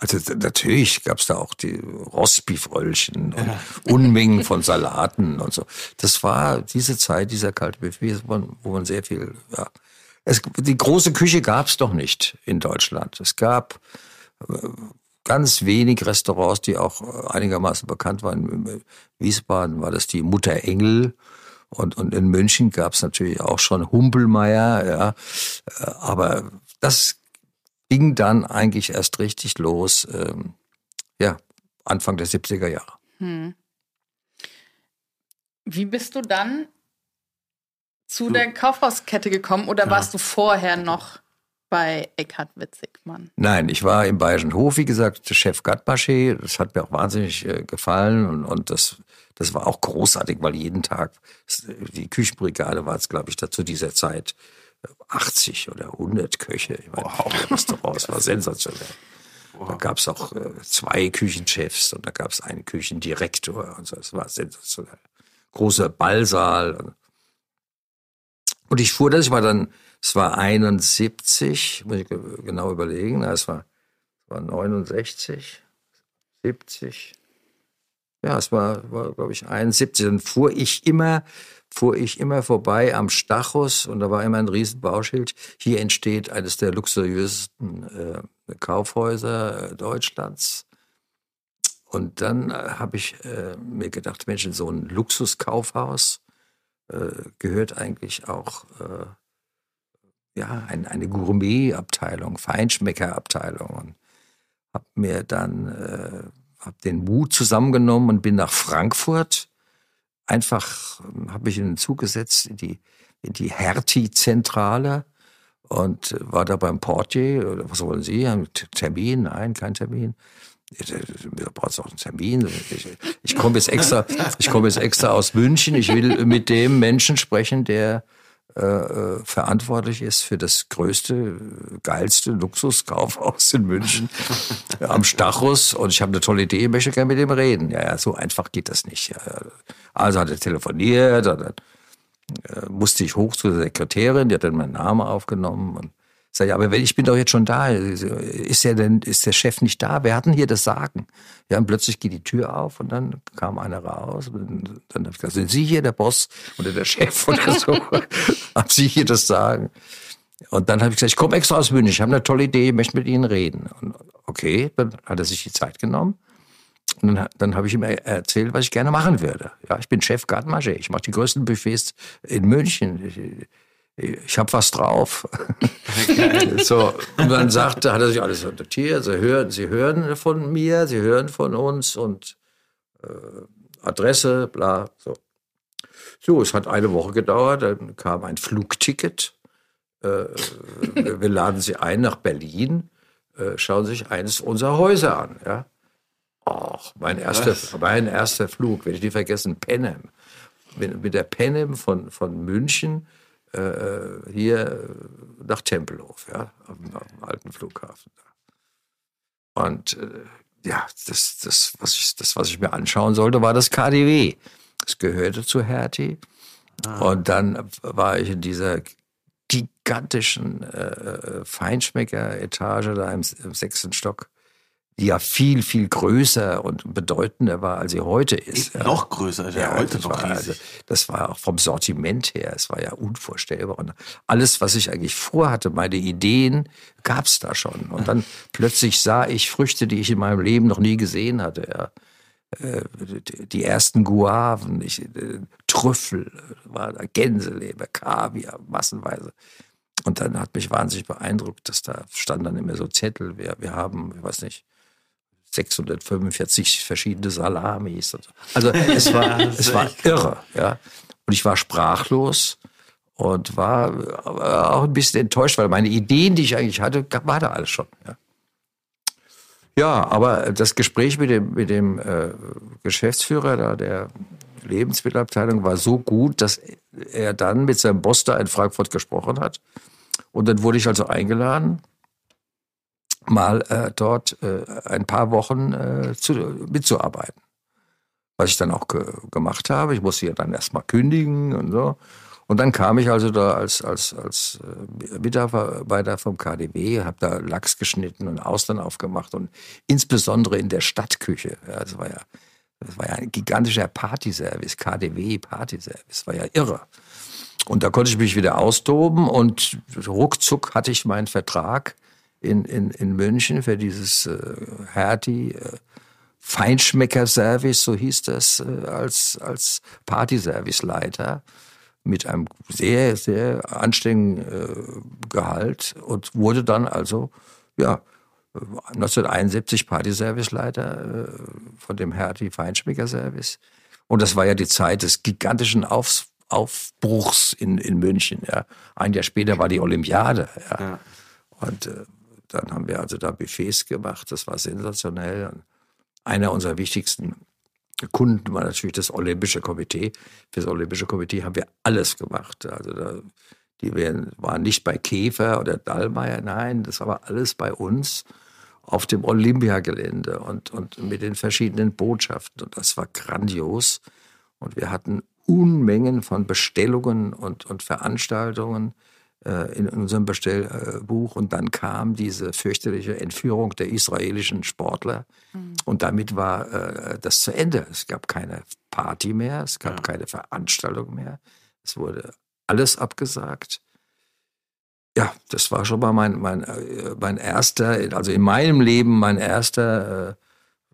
also natürlich gab's da auch die Rostbeefröllchen und Unmengen von Salaten und so. Das war diese Zeit, dieser kalte Buffet, wo man, wo man sehr viel, ja. Es, die große Küche gab's doch nicht in Deutschland. Es gab äh, ganz wenig Restaurants, die auch einigermaßen bekannt waren. In Wiesbaden war das die Mutter Engel. Und, und in München gab's natürlich auch schon Humpelmeier, ja. Äh, Aber das ging dann eigentlich erst richtig los, ähm, ja, Anfang der 70er Jahre. Hm. Wie bist du dann zu der Kaufhauskette gekommen oder warst du vorher noch bei Eckhard Witzigmann? Nein, ich war im Bayerischen Hof, wie gesagt, Chef Gatmaché. Das hat mir auch wahnsinnig äh, gefallen und, und das, das war auch großartig, weil jeden Tag, die Küchenbrigade war es, glaube ich, da zu dieser Zeit 80 oder 100 Köche. Ich meine, wow. Restaurants war sensationell. Da gab es auch äh, zwei Küchenchefs und da gab es einen Küchendirektor und so. Das war sensationell. Großer Ballsaal. Und, und ich fuhr das, ich war dann, es war 71, muss ich genau überlegen, es war, es war 69, 70. Ja, es war, war glaube ich, 71. Dann fuhr ich immer, fuhr ich immer vorbei am Stachus und da war immer ein riesen Bauschild. Hier entsteht eines der luxuriösesten äh, Kaufhäuser äh, Deutschlands. Und dann äh, habe ich äh, mir gedacht, Mensch, so ein Luxuskaufhaus äh, gehört eigentlich auch äh, ja, ein, eine Gourmetabteilung, Feinschmeckerabteilung. Und habe mir dann äh, hab den Mut zusammengenommen und bin nach Frankfurt. Einfach ähm, habe ich in den Zug gesetzt in die, in die Hertie-Zentrale und war da beim Portier. Was wollen Sie? Haben Termin? Nein, kein Termin. Brauchst du auch einen Termin. Ich, ich komme jetzt extra, ich komme jetzt extra aus München. Ich will mit dem Menschen sprechen, der äh, verantwortlich ist für das größte, geilste Luxuskaufhaus in München am Stachus. Und ich habe eine tolle Idee, möchte gerne mit dem reden. Ja, ja, so einfach geht das nicht. Also hat er telefoniert, dann äh, musste ich hoch zu der Sekretärin, die hat dann meinen Namen aufgenommen und Sag ich, aber ich bin doch jetzt schon da, ist der denn, ist der Chef nicht da? Wer hat denn hier das Sagen? Ja, und plötzlich geht die Tür auf und dann kam einer raus. Und dann habe ich gesagt, sind Sie hier der Boss oder der Chef oder so? haben Sie hier das Sagen? Und dann habe ich gesagt, ich komme extra aus München, ich habe eine tolle Idee, möchte mit Ihnen reden. Und okay, dann hat er sich die Zeit genommen. Und dann, dann habe ich ihm erzählt, was ich gerne machen würde. Ja, ich bin Chef Gartenmarché. Ich mache die größten Buffets in München. Ich, ich habe was drauf. so, und dann sagte, hat er sich alles notiert. Sie hören, Sie hören von mir, Sie hören von uns und äh, Adresse, bla. So. so, es hat eine Woche gedauert, dann kam ein Flugticket. Äh, wir laden Sie ein nach Berlin. Äh, schauen Sie sich eines unserer Häuser an. Ja? Och, mein erster, mein erster Flug, werde ich nie vergessen, Penem. Mit, mit der Penem von, von München äh, hier nach Tempelhof, ja, am, am alten Flughafen. Und äh, ja, das, das, was ich, das, was ich mir anschauen sollte, war das KDW. Das gehörte zu Hertie. Ah. Und dann war ich in dieser gigantischen äh, Feinschmecker-Etage da im, im sechsten Stock die ja viel, viel größer und bedeutender war, als sie heute ist. Ja. Noch größer, als ja, heute noch war, also, Das war auch vom Sortiment her, es war ja unvorstellbar. Und alles, was ich eigentlich vorhatte, meine Ideen, gab's da schon. Und dann plötzlich sah ich Früchte, die ich in meinem Leben noch nie gesehen hatte. Ja. Äh, die ersten Guaven, ich, äh, Trüffel, war da Gänseleber, Kaviar, massenweise. Und dann hat mich wahnsinnig beeindruckt, dass da standen dann immer so Zettel, wir, wir haben, ich weiß nicht, 645 verschiedene Salamis. Also es war, es war irre, ja. Und ich war sprachlos und war auch ein bisschen enttäuscht, weil meine Ideen, die ich eigentlich hatte, war da alles schon. Ja, ja aber das Gespräch mit dem, mit dem äh, Geschäftsführer da, der Lebensmittelabteilung war so gut, dass er dann mit seinem Boss da in Frankfurt gesprochen hat. Und dann wurde ich also eingeladen mal äh, dort äh, ein paar Wochen äh, zu, mitzuarbeiten. Was ich dann auch ge gemacht habe. Ich musste ja dann erstmal kündigen und so. Und dann kam ich also da als, als, als äh, Mitarbeiter vom KDW, habe da Lachs geschnitten und Austern aufgemacht und insbesondere in der Stadtküche. Ja, das war ja, das war ja ein gigantischer Partyservice, KDW Partyservice, war ja irre. Und da konnte ich mich wieder austoben und ruckzuck hatte ich meinen Vertrag in, in, in München für dieses äh, Hertie äh, Feinschmecker-Service, so hieß das, äh, als, als Partyserviceleiter mit einem sehr, sehr anständigen äh, Gehalt und wurde dann also, ja, 1971 Partyserviceleiter äh, von dem Hertie Feinschmecker-Service. Und das war ja die Zeit des gigantischen Auf, Aufbruchs in, in München. Ja. Ein Jahr später war die Olympiade. Ja. ja. Und äh, dann haben wir also da Buffets gemacht, das war sensationell. Einer unserer wichtigsten Kunden war natürlich das Olympische Komitee. Für das Olympische Komitee haben wir alles gemacht. Also da, die waren nicht bei Käfer oder Dallmayr, nein, das war alles bei uns auf dem Olympiagelände und, und mit den verschiedenen Botschaften. Und das war grandios. Und wir hatten Unmengen von Bestellungen und, und Veranstaltungen in unserem Bestellbuch. Und dann kam diese fürchterliche Entführung der israelischen Sportler. Mhm. Und damit war äh, das zu Ende. Es gab keine Party mehr, es gab ja. keine Veranstaltung mehr. Es wurde alles abgesagt. Ja, das war schon mal mein, mein, äh, mein erster, also in meinem Leben mein erster äh,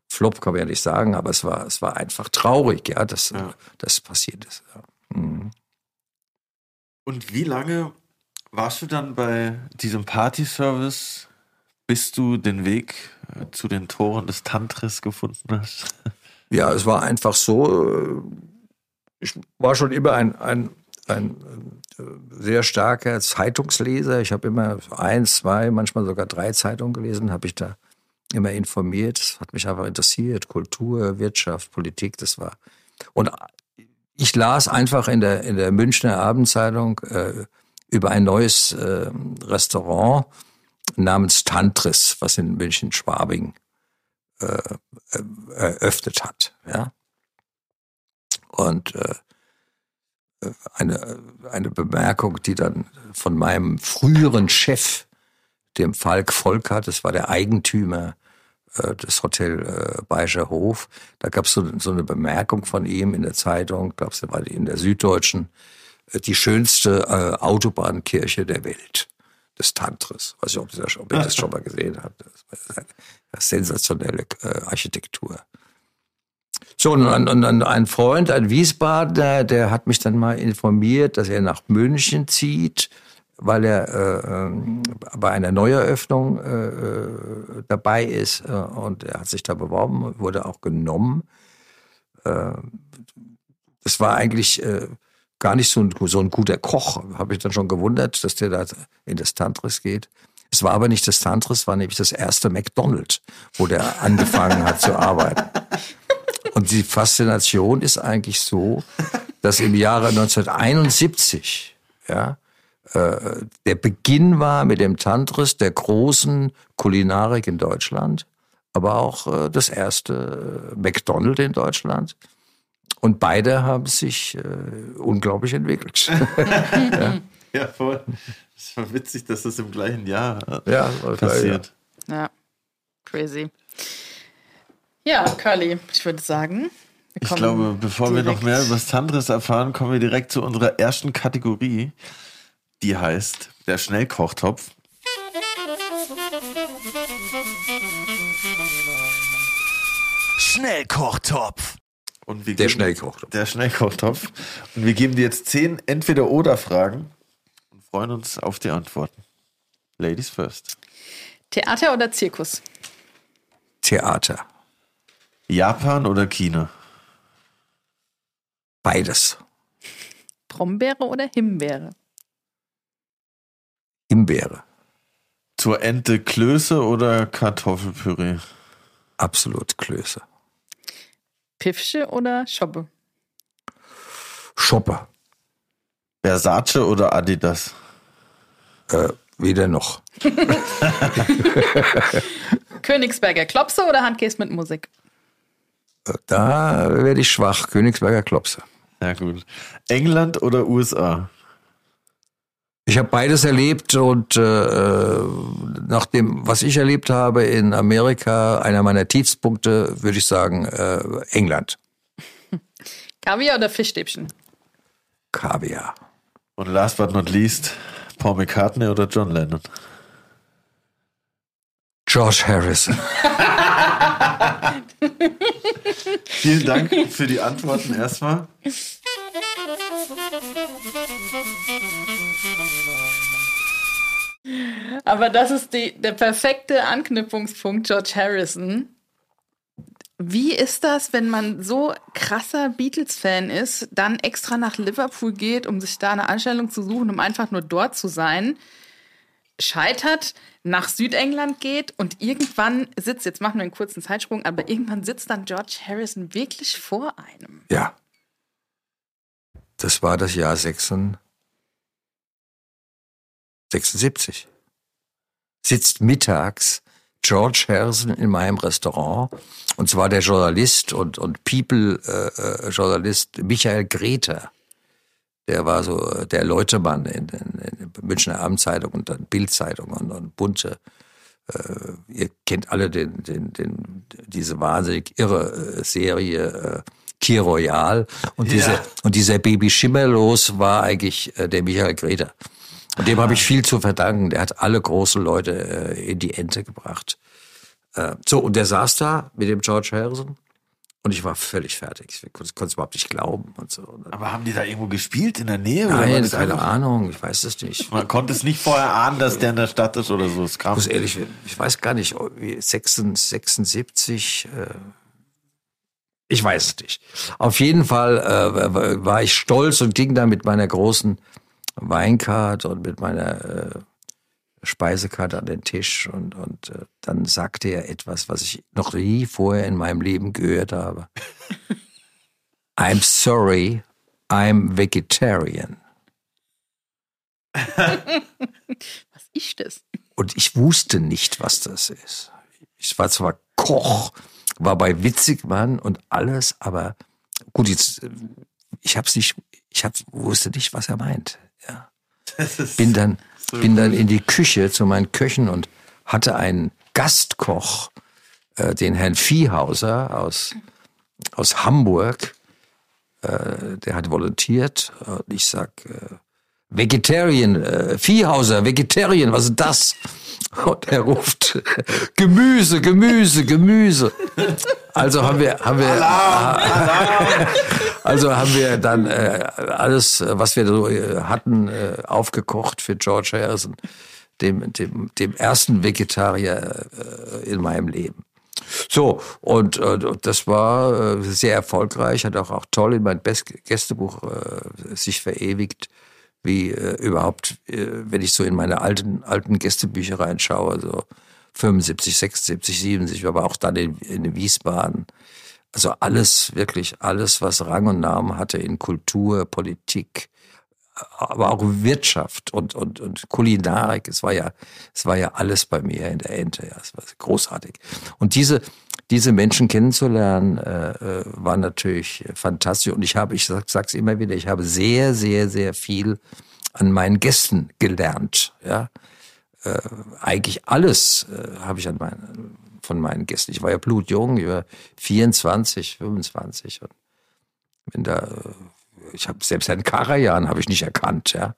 Flop, kann man ja nicht sagen, aber es war, es war einfach traurig, ja, dass ja. das passiert ist. Ja. Mhm. Und wie lange warst du dann bei diesem Party-Service, bis du den Weg äh, zu den Toren des Tantris gefunden hast? Ja, es war einfach so. Äh, ich war schon immer ein, ein, ein äh, sehr starker Zeitungsleser. Ich habe immer eins, zwei, manchmal sogar drei Zeitungen gelesen, habe ich da immer informiert. Das hat mich einfach interessiert. Kultur, Wirtschaft, Politik, das war. Und ich las einfach in der, in der Münchner Abendzeitung äh, über ein neues äh, Restaurant namens Tantris, was in München-Schwabing äh, äh, eröffnet hat. Ja? Und äh, eine, eine Bemerkung, die dann von meinem früheren Chef, dem Falk Volkert, das war der Eigentümer äh, des Hotel äh, Bayerischer Hof, da gab es so, eine Bemerkung von ihm in der Zeitung, glaube es war in der Süddeutschen, die schönste äh, Autobahnkirche der Welt des Tantris. Weiß nicht, ob ihr das, ob ihr das schon mal gesehen habt. Das ist eine sensationelle äh, Architektur. So, und, und, und ein Freund, ein Wiesbadener, der hat mich dann mal informiert, dass er nach München zieht, weil er äh, ähm, bei einer Neueröffnung äh, äh, dabei ist. Äh, und er hat sich da beworben, wurde auch genommen. Äh, das war eigentlich äh, gar nicht so ein, so ein guter Koch. Habe ich dann schon gewundert, dass der da in das Tantris geht. Es war aber nicht das Tantris, war nämlich das erste McDonald's, wo der angefangen hat zu arbeiten. Und die Faszination ist eigentlich so, dass im Jahre 1971, ja, äh, der Beginn war mit dem Tantris der großen Kulinarik in Deutschland, aber auch äh, das erste McDonald's in Deutschland. Und beide haben sich äh, unglaublich entwickelt. ja. Ja, voll. Es war witzig, dass das im gleichen Jahr äh, Ja, passiert. Ja, crazy. Ja, Curly, ich würde sagen, wir Ich glaube, bevor wir noch direkt- mehr über Sandres erfahren, kommen wir direkt zu unserer ersten Kategorie. Die heißt der Schnellkochtopf. Schnellkochtopf. Und wir Der Schnellkochtopf. Der Schnellkochtopf. Und wir geben dir jetzt zehn Entweder-Oder-Fragen und freuen uns auf die Antworten. Ladies first. Theater oder Zirkus? Theater. Japan oder China? Beides. Brombeere oder Himbeere? Himbeere. Zur Ente Klöße oder Kartoffelpüree? Absolut Klöße. Piffsche oder Schobbe? Schoppe. Versace oder Adidas? Äh, weder noch. Königsberger Klopse oder Handkäse mit Musik? Äh, Da werde ich schwach. Königsberger Klopse. Ja, gut. England oder USA? Ich habe beides erlebt und äh, nach dem, was ich erlebt habe in Amerika, einer meiner Tiefspunkte, würde ich sagen, äh, England. Kaviar oder Fischstäbchen? Kaviar. Und last but not least, Paul McCartney oder John Lennon? George Harrison. Vielen Dank für die Antworten erstmal. Aber das ist die, der perfekte Anknüpfungspunkt, George Harrison. Wie ist das, wenn man so krasser Beatles-Fan ist, dann extra nach Liverpool geht, um sich da eine Anstellung zu suchen, um einfach nur dort zu sein, scheitert, nach Südengland geht und irgendwann sitzt, jetzt machen wir einen kurzen Zeitsprung, aber irgendwann sitzt dann George Harrison wirklich vor einem. Ja. Das war das Jahr 76. 76. Sitzt mittags George Harrison in meinem Restaurant und zwar der Journalist und, und People-Journalist Michael Greta. Der war so äh, der Leutemann in, in, in der Münchner Abendzeitung und dann Bildzeitung und, und bunte. Äh, ihr kennt alle den, den, den, diese wahnsinnig irre äh, Serie äh, Key Royal und diese und dieser Baby Schimmerlos war eigentlich äh, der Michael Greta. Und dem habe ich viel zu verdanken. Der hat alle großen Leute äh, in die Ente gebracht. Äh, so, und der saß da mit dem George Harrison und ich war völlig fertig. Ich konnte es überhaupt nicht glauben und so. Aber haben die da irgendwo gespielt in der Nähe? Nein, keine Ahnung, ich weiß es nicht. Man konnte es nicht vorher ahnen, dass der in der Stadt ist oder so. Es kam. Ich muss ehrlich, ich weiß gar nicht, ob wie 76, äh, ich weiß es nicht. Auf jeden Fall äh, war ich stolz und ging da mit meiner großen Weinkarte und mit meiner äh, Speisekarte an den Tisch und, und äh, dann sagte er etwas, was ich noch nie vorher in meinem Leben gehört habe. I'm sorry, I'm vegetarian. Was ist das? Und ich wusste nicht, was das ist. Ich war zwar Koch, war bei Witzigmann und alles, aber gut, jetzt, äh, ich hab's nicht, ich hab, wusste nicht, was er meint. Bin dann, bin dann in die Küche zu meinen Köchen und hatte einen Gastkoch, äh, den Herrn Viehhauser aus, aus Hamburg, äh, der hat volontiert. Und ich sag, äh, Vegetarian, äh, Viehhauser, Vegetarian, was ist das? Und er ruft Gemüse, Gemüse, Gemüse. Also haben wir, haben wir, also haben wir dann äh, alles, was wir so äh, hatten, äh, aufgekocht für George Harrison, dem, dem, dem ersten Vegetarier äh, in meinem Leben. So, und äh, das war äh, sehr erfolgreich, hat auch, auch toll in mein Best Gästebuch äh, sich verewigt, wie äh, überhaupt, äh, wenn ich so in meine alten, alten Gästebücher reinschaue, so 75, 76, 77, aber auch dann in, in Wiesbaden. Also alles, wirklich alles, was Rang und Namen hatte in Kultur, Politik, aber auch Wirtschaft und, und, und Kulinarik. Es war ja, es war ja alles bei mir in der Ente. Ja, es war großartig. Und diese, diese Menschen kennenzulernen, äh, äh, war natürlich fantastisch. Und ich habe, ich sag, sag's immer wieder, ich habe sehr, sehr, sehr viel an meinen Gästen gelernt. Ja, äh, eigentlich alles äh, habe ich an meinen, von meinen Gästen. Ich war ja blutjung, ich war 24, 25 und wenn da äh, ich habe selbst Herrn Karajan habe ich nicht erkannt, ja.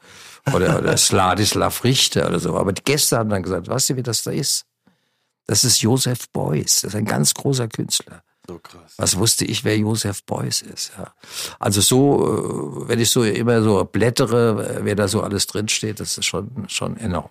Oder, oder Sladislav Richter oder so. Aber die Gäste haben dann gesagt, weißt du, wie das da ist? Das ist Josef Beuys. Das ist ein ganz großer Künstler. So krass. Was wusste ich, wer Josef Beuys ist? Ja. Also so, äh, wenn ich so immer so blättere, wer da so alles drinsteht, das ist schon, schon enorm.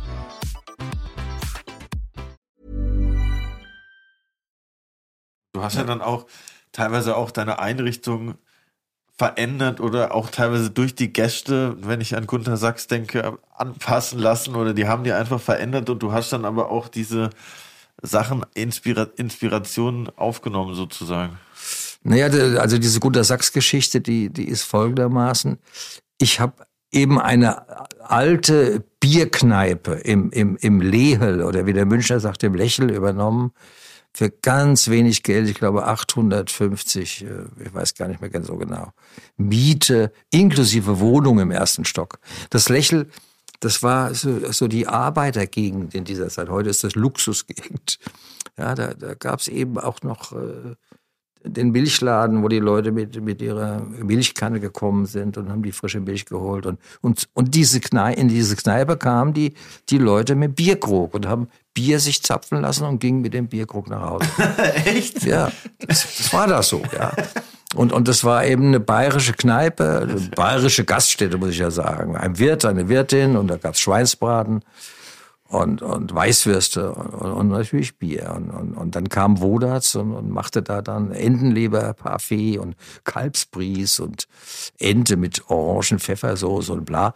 Du hast ja dann auch teilweise auch deine Einrichtung verändert oder auch teilweise durch die Gäste, wenn ich an Gunther Sachs denke, anpassen lassen oder die haben die einfach verändert und du hast dann aber auch diese Sachen, Inspira Inspirationen aufgenommen sozusagen. Naja, also diese Gunter Sachs-Geschichte, die, die ist folgendermaßen. Ich habe eben eine alte Bierkneipe im, im, im Lehel oder wie der Münchner sagt, im Lächel übernommen für ganz wenig Geld, ich glaube 850, äh, ich weiß gar nicht mehr ganz so genau, Miete inklusive Wohnung im ersten Stock. Das Lächel, das war so, so die Arbeitergegend in dieser Zeit. Heute ist das Luxusgegend. Ja, da, da gab es eben auch noch äh, den Milchladen, wo die Leute mit, mit ihrer Milchkanne gekommen sind und haben die frische Milch geholt. Und, und, und diese Kneipe, in diese Kneipe kamen die, die Leute mit Bierkrug und haben Bier sich zapfen lassen und gingen mit dem Bierkrug nach Hause. Echt? Ja, das, das war das so, ja. Und, und das war eben eine bayerische Kneipe, eine bayerische Gaststätte, muss ich ja sagen. Ein Wirt, eine Wirtin und da gab's Schweinsbraten und, und Weißwürste und, und natürlich Bier. Und, und, und dann kam Wodatz und, und machte da dann Entenleber, Parfait und Kalbsbries und Ente mit Orangen, Pfeffersoße und bla.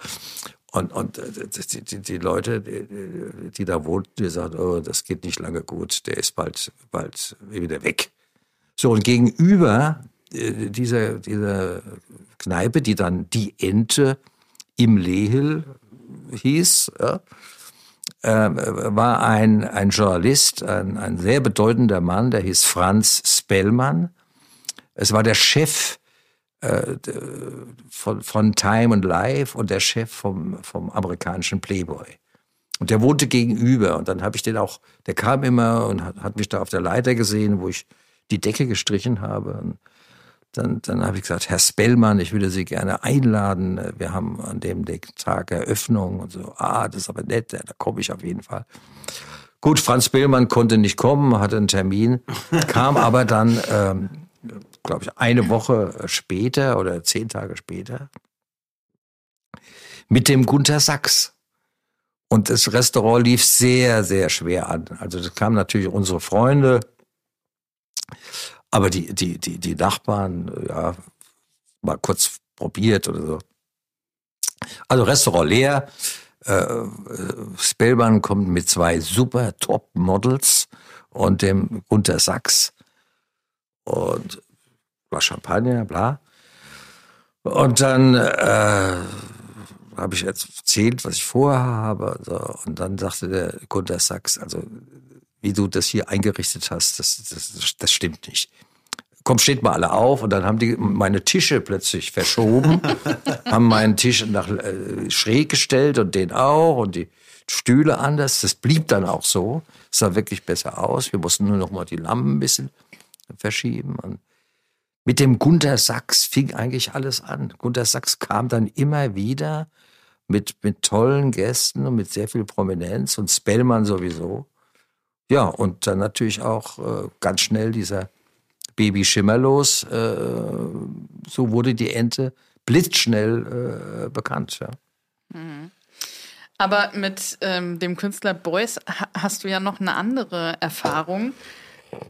Und, und äh, die, die, die Leute, die, die da wohnten, die sagten, oh, das geht nicht lange gut, der ist bald, bald wieder weg. So, und gegenüber äh, dieser, dieser Kneipe, die dann die Ente im Lehel hieß, ja, war ein, ein Journalist, ein, ein sehr bedeutender Mann, der hieß Franz Spellmann. Es war der Chef äh, von, von Time und Life und der Chef vom, vom amerikanischen Playboy. Und der wohnte gegenüber. Und dann habe ich den auch, der kam immer und hat, hat, mich da auf der Leiter gesehen, wo ich die Decke gestrichen habe. Und dann, dann habe ich gesagt, Herr Spellmann, ich würde Sie gerne einladen. Wir haben an dem Tag Eröffnung und so. Ah, das ist aber nett, da komme ich auf jeden Fall. Gut, Franz Spellmann konnte nicht kommen, hatte einen Termin, kam aber dann ähm, glaube ich, eine Woche später oder zehn Tage später mit dem Gunther Sachs. Und das Restaurant lief sehr, sehr schwer an. Also das kamen natürlich unsere Freunde, aber die, die, die, die Nachbarn, ja, mal kurz probiert oder so. Also Restaurant leer. Äh, Spellmann kommt mit zwei super Top-Models und dem Gunther Sachs. Und war Champagner, bla. Und dann äh, habe ich erzählt, was ich vorhabe. So. Und dann sagte der Gunter Sachs, also wie du das hier eingerichtet hast, das, das, das stimmt nicht. Komm, steht mal alle auf. Und dann haben die meine Tische plötzlich verschoben, haben meinen Tisch nach äh, schräg gestellt und den auch und die Stühle anders. Das blieb dann auch so. Es sah wirklich besser aus. Wir mussten nur noch mal die Lampen ein bisschen verschieben. Und mit dem Gunter Sachs fing eigentlich alles an. Gunter Sachs kam dann immer wieder mit, mit tollen Gästen und mit sehr viel Prominenz und Spellmann sowieso. Ja, und dann natürlich auch äh, ganz schnell dieser Baby Schimmerlos. Äh, so wurde die Ente blitzschnell äh, bekannt. Ja. Mhm. Aber mit ähm, dem Künstler Beuys hast du ja noch eine andere Erfahrung.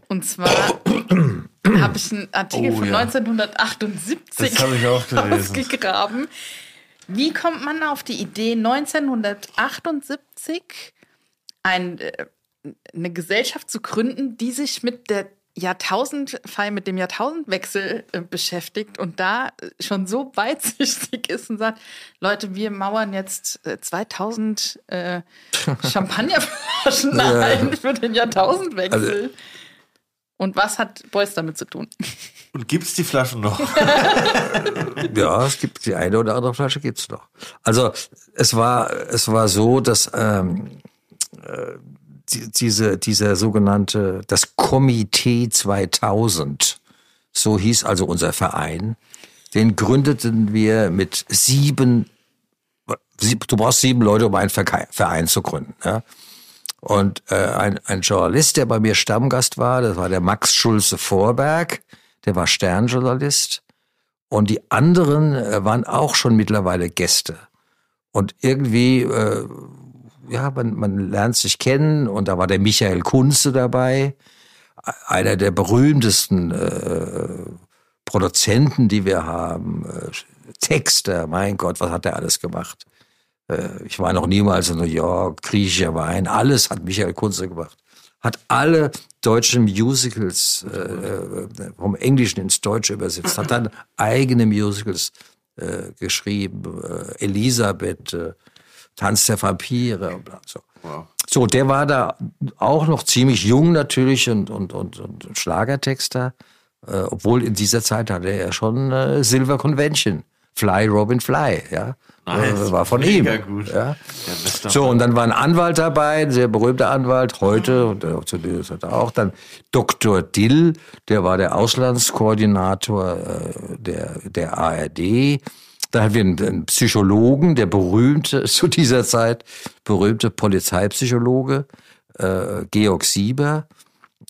Und zwar habe ich einen Artikel oh, von ja. 1978 das ich auch gelesen. ausgegraben. Wie kommt man auf die Idee, 1978 ein, äh, eine Gesellschaft zu gründen, die sich mit der Jahrtausendfeier, mit dem Jahrtausendwechsel äh, beschäftigt und da schon so weitsichtig ist und sagt, Leute, wir mauern jetzt äh, 2000 äh, Champagnerflaschen Ja. ein für den Jahrtausendwechsel. Also- und was hat Beuys damit zu tun? Und gibt's die Flaschen noch? Ja, es gibt die eine oder andere Flasche gibt's noch. Also es war es war so, dass ähm, äh, diese dieser sogenannte das Komitee 2000 so hieß also unser Verein, den gründeten wir mit sieben sieb- du brauchst sieben Leute, um einen Verein zu gründen. Ja? Und äh, ein, ein Journalist, der bei mir Stammgast war, das war der Max Schulze Vorberg, der war Sternjournalist. Und die anderen äh, waren auch schon mittlerweile Gäste. Und irgendwie, äh, ja, man, man lernt sich kennen. Und da war der Michael Kunze dabei, einer der berühmtesten äh, Produzenten, die wir haben. Äh, Texter, mein Gott, was hat der alles gemacht? Äh, ich war noch niemals in New York, griechischer Wein, alles hat Michael Kunze gemacht. Hat alle deutschen Musicals äh, vom Englischen ins Deutsche übersetzt, hat dann eigene Musicals äh, geschrieben, äh, Elisabeth, äh, Tanz der Vampire und so. So, der war da auch noch ziemlich jung natürlich und, und, und, und Schlagertexter, äh, obwohl in dieser Zeit hatte er schon äh, Silver Convention. Fly, Robin, Fly, ja. Nice. Äh, war von Mega ihm. gut. Ja. So, und dann war ein Anwalt dabei, ein sehr berühmter Anwalt, heute, und der zu dieser Zeit auch, dann Dr. Dill, der war der Auslandskoordinator äh, der, der ARD. Da hatten wir einen, Psychologen, der berühmte, zu dieser Zeit, berühmte Polizeipsychologe, äh, Georg Sieber.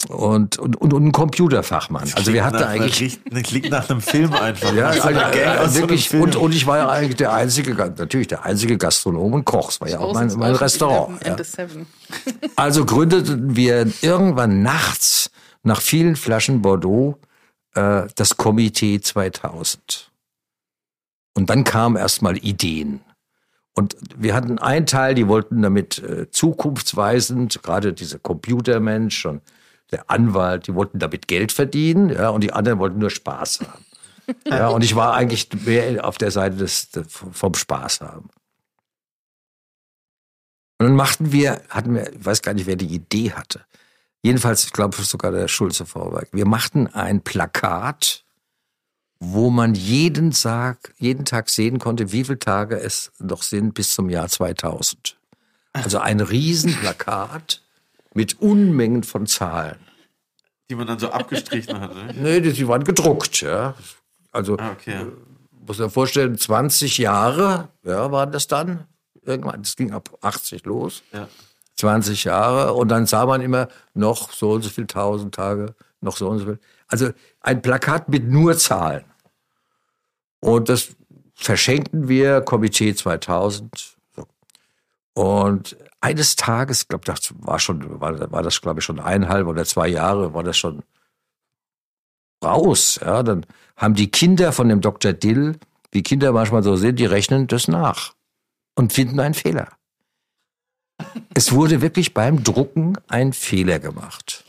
Und, und, und, einen Computerfachmann. Also wir hatten einer eigentlich richt- ne, Klingt nach einem Film einfach. ja, so einer also, so einem wirklich. Film. Und, und ich war ja eigentlich der einzige, natürlich der einzige Gastronom und Koch. Das war ja auch mein, mein Restaurant. 11 Ja. Also gründeten wir irgendwann nachts nach vielen Flaschen Bordeaux äh, das Komitee 2000. Und dann kamen erstmal Ideen. Und wir hatten einen Teil, die wollten damit äh, zukunftsweisend, gerade dieser Computermensch und der Anwalt, die wollten damit Geld verdienen, ja, und die anderen wollten nur Spaß haben. Ja, und ich war eigentlich mehr auf der Seite des, des vom Spaß haben. Und dann machten wir, hatten wir, ich weiß gar nicht, wer die Idee hatte. Jedenfalls, ich glaube sogar der Schulze Vorwerk. Wir machten ein Plakat, wo man jeden Tag, jeden Tag sehen konnte, wie viele Tage es noch sind bis zum Jahr 2000. Also ein Riesenplakat mit Unmengen von Zahlen. die man dann so abgestrichen hat. Ne? Nee, die, waren gedruckt, ja. Also, Ah, okay. muss man vorstellen, 20 Jahre, ja, waren das dann. Irgendwann, das ging ab 80 los. Ja. 20 Jahre und dann sah man immer noch so und so viel tausend Tage, noch so und so viel. Also ein Plakat mit nur Zahlen. Und das verschenkten wir Komitee 2000. So. Und eines Tages, glaube das war schon, war, war das glaube ich schon eineinhalb oder zwei Jahre, war das schon raus. Ja, dann haben die Kinder von dem Dr. Dill, wie Kinder manchmal so sind, die rechnen das nach und finden einen Fehler. Es wurde wirklich beim Drucken ein Fehler gemacht.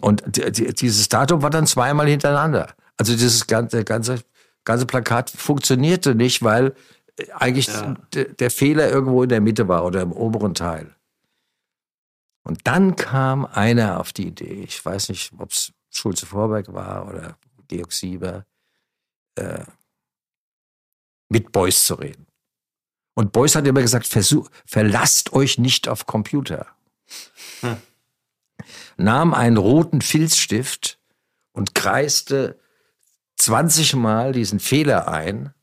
Und die- die- dieses Datum war dann zweimal hintereinander. Also dieses ganze, ganze, ganze Plakat funktionierte nicht, weil äh, eigentlich der, der Fehler irgendwo in der Mitte war oder im oberen Teil. Und dann kam einer auf die Idee, ich weiß nicht, ob es Schulze Vorberg war oder Georg Sieber, äh, mit Beuys zu reden. Und Beuys hat immer gesagt, versuch, verlasst euch nicht auf Computer. Nahm einen roten Filzstift und kreiste 20 Mal diesen Fehler ein,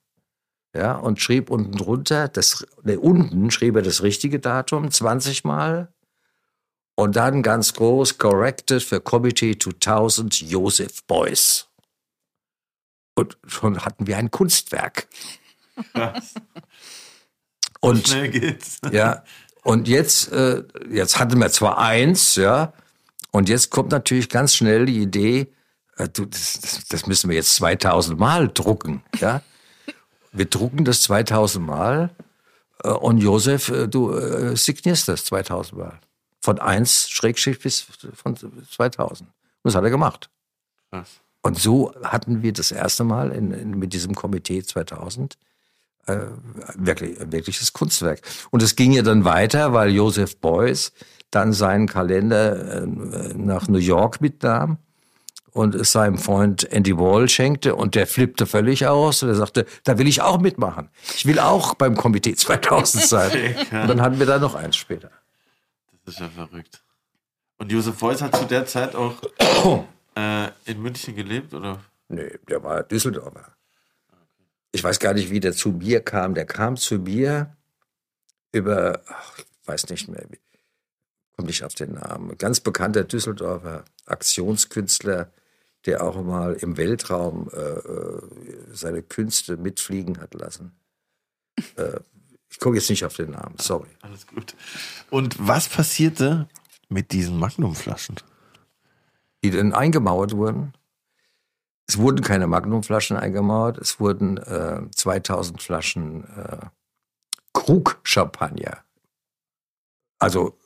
ja, und schrieb unten drunter, das, ne, unten schrieb er das richtige Datum 20 Mal und dann ganz groß corrected für Committee 2000 Joseph Beuys. Und schon hatten wir ein Kunstwerk. Und Schnell geht's. ja, und jetzt, äh, jetzt hatten wir zwar eins, ja, und jetzt kommt natürlich ganz schnell die Idee, äh, du, das, das, müssen wir jetzt 2000 Mal drucken, ja. wir drucken das 2000 Mal äh, und Josef, äh, du äh, signierst das 2000 Mal. Von 1 Schrägschicht bis von 2000. Und das hat er gemacht. Krass. Und so hatten wir das erste Mal in, in, mit diesem Komitee 2000 äh, wirklich, wirkliches Kunstwerk. Und es ging ja dann weiter, weil Joseph Beuys dann seinen Kalender äh, nach New York mitnahm und es seinem Freund Andy Wall schenkte und der flippte völlig aus und er sagte, da will ich auch mitmachen. Ich will auch beim Komitee 2000 sein. Und dann hatten wir da noch eins später. Das ist ja verrückt. Und Josef Beuys hat zu der Zeit auch äh, in München gelebt, oder? Nee, der war Düsseldorfer. Ich weiß gar nicht, wie der zu mir kam. Der kam zu mir über, ach, ich weiß nicht mehr, wie, komme nicht auf den Namen. Ganz bekannter Düsseldorfer Aktionskünstler, der auch mal im Weltraum äh, äh seine Künste mitfliegen hat lassen. äh, ich gucke jetzt nicht auf den Namen, sorry. Alles gut. Und was passierte mit diesen Magnumflaschen? Die dann eingemauert wurden. Es wurden keine Magnumflaschen eingemauert, es wurden äh, 2000 Flaschen äh, Krug-Champagner. Also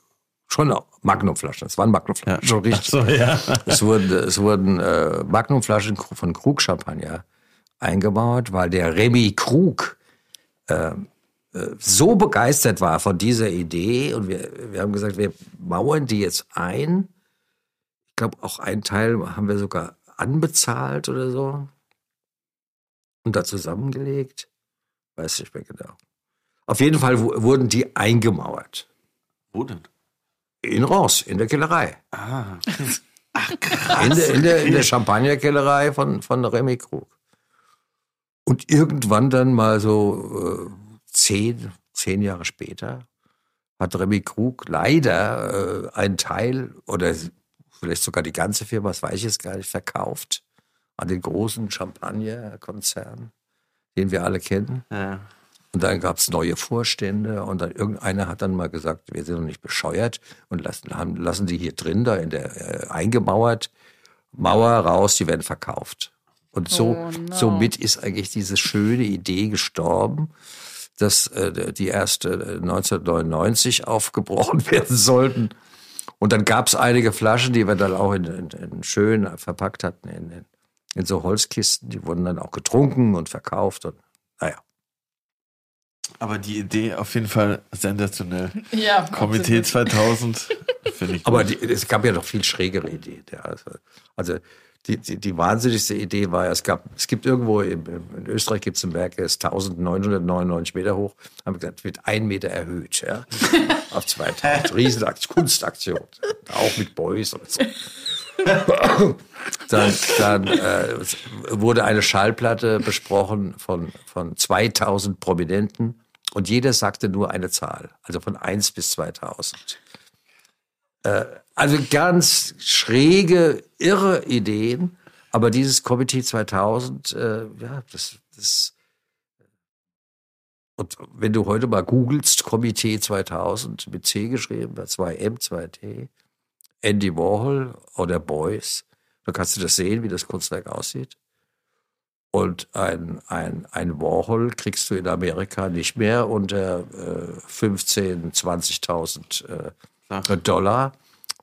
schon Magnumflaschen. Es waren Magnumflaschen, Ja. schon richtig. Ach so, ja. Es wurden, es wurden äh, Magnumflaschen von Krug-Champagner eingebaut, weil der Remy Krug äh, äh, so begeistert war von dieser Idee und wir, wir haben gesagt, wir mauern die jetzt ein. Ich glaube, auch einen Teil haben wir sogar anbezahlt oder so und da zusammengelegt. Weiß nicht mehr genau. Auf jeden Fall wu- wurden die eingemauert. Wo denn? In Ross, in der Kellerei. Ah. Ach, krass. In der, in der, in der Champagnerkellerei von, von Remy Krug. Und irgendwann dann mal so äh, zehn, zehn Jahre später hat Remy Krug leider äh, einen Teil oder vielleicht sogar die ganze Firma, das weiß ich jetzt gar nicht, verkauft an den großen Champagnerkonzern, den wir alle kennen. Ja. Und dann gab es neue Vorstände und dann irgendeiner hat dann mal gesagt, wir sind doch nicht bescheuert und lassen, haben, lassen die hier drin, da in der äh, eingemauert, Mauer raus, die werden verkauft. Und so, Oh no. somit ist eigentlich diese schöne Idee gestorben, dass äh, die erste äh, 1999 aufgebrochen werden sollten. Und dann gab es einige Flaschen, die wir dann auch in, in, in schön verpackt hatten, in, in, in so Holzkisten. Die wurden dann auch getrunken und verkauft. Und naja. Aber die Idee auf jeden Fall sensationell. Ja, Komitee absolut. 2000 finde ich. Aber gut. die, es gab ja noch viel schrägere Ideen. Ja. Also, also die, die, die wahnsinnigste Idee war, ja, es gab, es gibt irgendwo im, im, in Österreich gibt es ein Werk, der ist 1999 Meter hoch, haben wir gesagt, wird ein Meter erhöht, ja, auf 2000. Riesenaktion, Kunstaktion, auch mit Boys und so. dann dann äh, wurde eine Schallplatte besprochen von, von 2000 Prominenten und jeder sagte nur eine Zahl, also von 1 bis 2000. Äh, also ganz schräge, irre Ideen, aber dieses Komitee 2000, äh, ja, das, das und wenn du heute mal googelst, Komitee 2000 mit C geschrieben, bei 2M, 2T, Andy Warhol oder Boys, dann kannst du das sehen, wie das Kunstwerk aussieht. Und ein, ein, ein Warhol kriegst du in Amerika nicht mehr unter äh, 15.000, 20.000 äh, Dollar.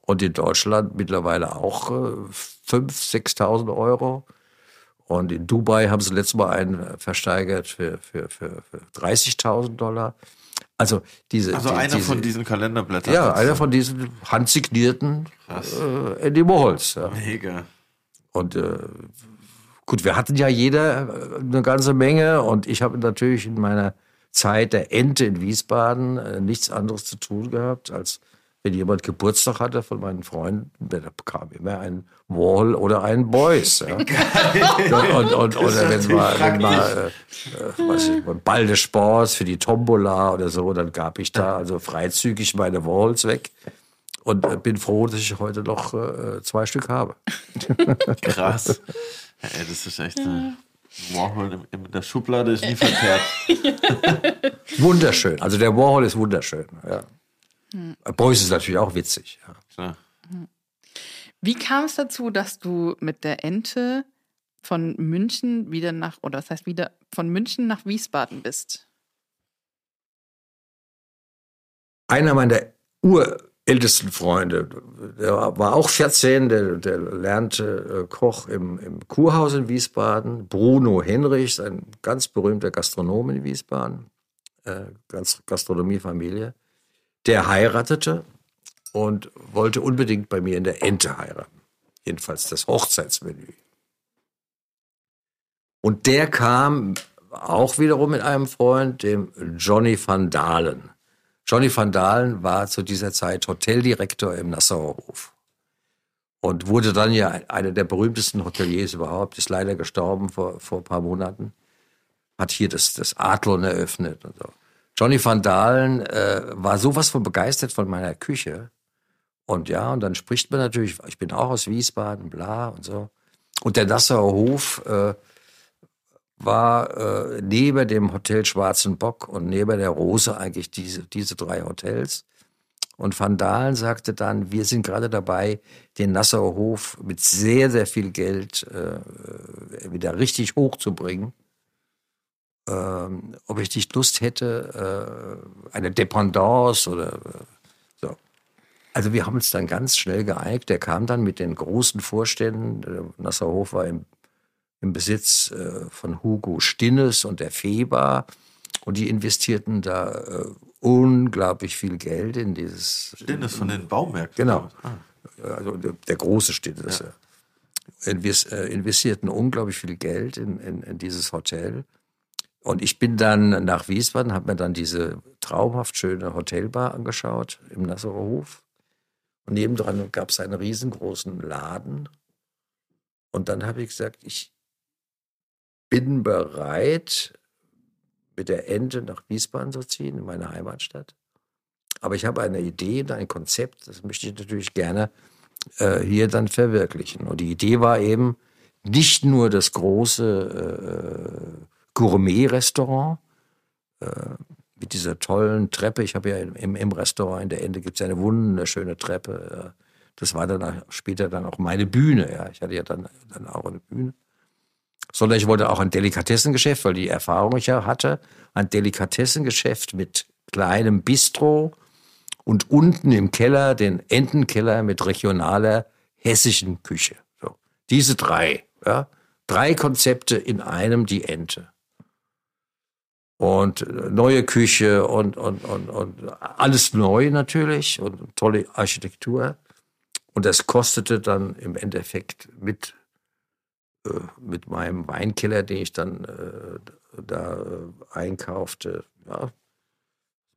Und in Deutschland mittlerweile auch äh, 5.000, 6.000 Euro. Und in Dubai haben sie letztes Mal einen versteigert für, für, für, für 30.000 Dollar. Also diese. Also die, einer diese, von diesen Kalenderblättern. Ja, einer von diesen handsignierten äh, Andy Warhols. Ja. Mega. Und äh, gut, wir hatten ja jeder äh, eine ganze Menge und ich habe natürlich in meiner Zeit der Ente in Wiesbaden äh, nichts anderes zu tun gehabt, als wenn jemand Geburtstag hatte von meinen Freunden, der bekam immer einen Wall oder einen Boys. Ja. und, und, oder wenn mal, wenn mal äh, äh, weiß ich, Ball des Sports für die Tombola oder so, dann gab ich da also freizügig meine Walls weg. Und äh, bin froh, dass ich heute noch äh, zwei Stück habe. Krass. Ja, ey, das ist echt. Äh, Warhol in, der Schublade ist nie verkehrt. Wunderschön. Also der Warhol ist wunderschön. Ja. Beuys ist natürlich auch witzig. Ja. Klar. Wie kam es dazu, dass du mit der Ente von München wieder nach, oder das heißt wieder von München nach Wiesbaden bist? Einer meiner urältesten Freunde, der war auch 14, der, der lernte äh, Koch im, im Kurhaus in Wiesbaden. Bruno Henrichs, ein ganz berühmter Gastronom in Wiesbaden, äh, ganz Gastronomiefamilie. Der heiratete und wollte unbedingt bei mir in der Ente heiraten. Jedenfalls das Hochzeitsmenü. Und der kam auch wiederum mit einem Freund, dem Johnny van Dalen. Johnny van Dalen war zu dieser Zeit Hoteldirektor im Nassauer Hof und wurde dann ja einer der berühmtesten Hoteliers überhaupt, ist leider gestorben vor, vor ein paar Monaten, hat hier das, das Adlon eröffnet und so. Johnny van Dalen äh, war sowas von begeistert von meiner Küche. Und ja, und dann spricht man natürlich, ich bin auch aus Wiesbaden, bla und so. Und der Nassauer Hof äh, war äh, neben dem Hotel Schwarzen Bock und neben der Rose eigentlich diese, diese drei Hotels. Und Van Dalen sagte dann, wir sind gerade dabei, den Nassauer Hof mit sehr, sehr viel Geld äh, wieder richtig hochzubringen. Ähm, ob ich nicht Lust hätte, äh, eine Dependance oder äh, so. Also wir haben uns dann ganz schnell geeinigt. Der kam dann mit den großen Vorständen. Nassauer Hof war im im Besitz äh, von Hugo Stinnes und der Feber. Und die investierten da äh, unglaublich viel Geld in dieses. Stinnes von den Baumärkten. Genau. Ah. Also der, der große Stinnes. Ja. Invest, äh, investierten unglaublich viel Geld in, in, in, dieses Hotel. Und ich bin dann nach Wiesbaden, habe mir dann diese traumhaft schöne Hotelbar angeschaut im Nassauer Hof. Und nebendran gab es einen riesengroßen Laden. Und dann habe ich gesagt, ich, bin bereit, mit der Ente nach Wiesbaden zu ziehen, in meine Heimatstadt. Aber ich habe eine Idee und ein Konzept, das möchte ich natürlich gerne äh, hier dann verwirklichen. Und die Idee war eben nicht nur das große äh, Gourmet-Restaurant äh, mit dieser tollen Treppe. Ich habe ja im, im Restaurant in der Ende gibt es eine wunderschöne Treppe. Das war dann später dann auch meine Bühne. Ja. Ich hatte ja dann, dann auch eine Bühne sondern ich wollte auch ein Delikatessengeschäft, weil die Erfahrung ich ja hatte, ein Delikatessengeschäft mit kleinem Bistro und unten im Keller den Entenkeller mit regionaler hessischen Küche. So. Diese drei, ja, drei Konzepte in einem die Ente. Und äh, neue Küche und, und, und, und alles neu natürlich und tolle Architektur. Und das kostete dann im Endeffekt mit mit meinem Weinkeller, den ich dann äh, da äh, einkaufte, ja,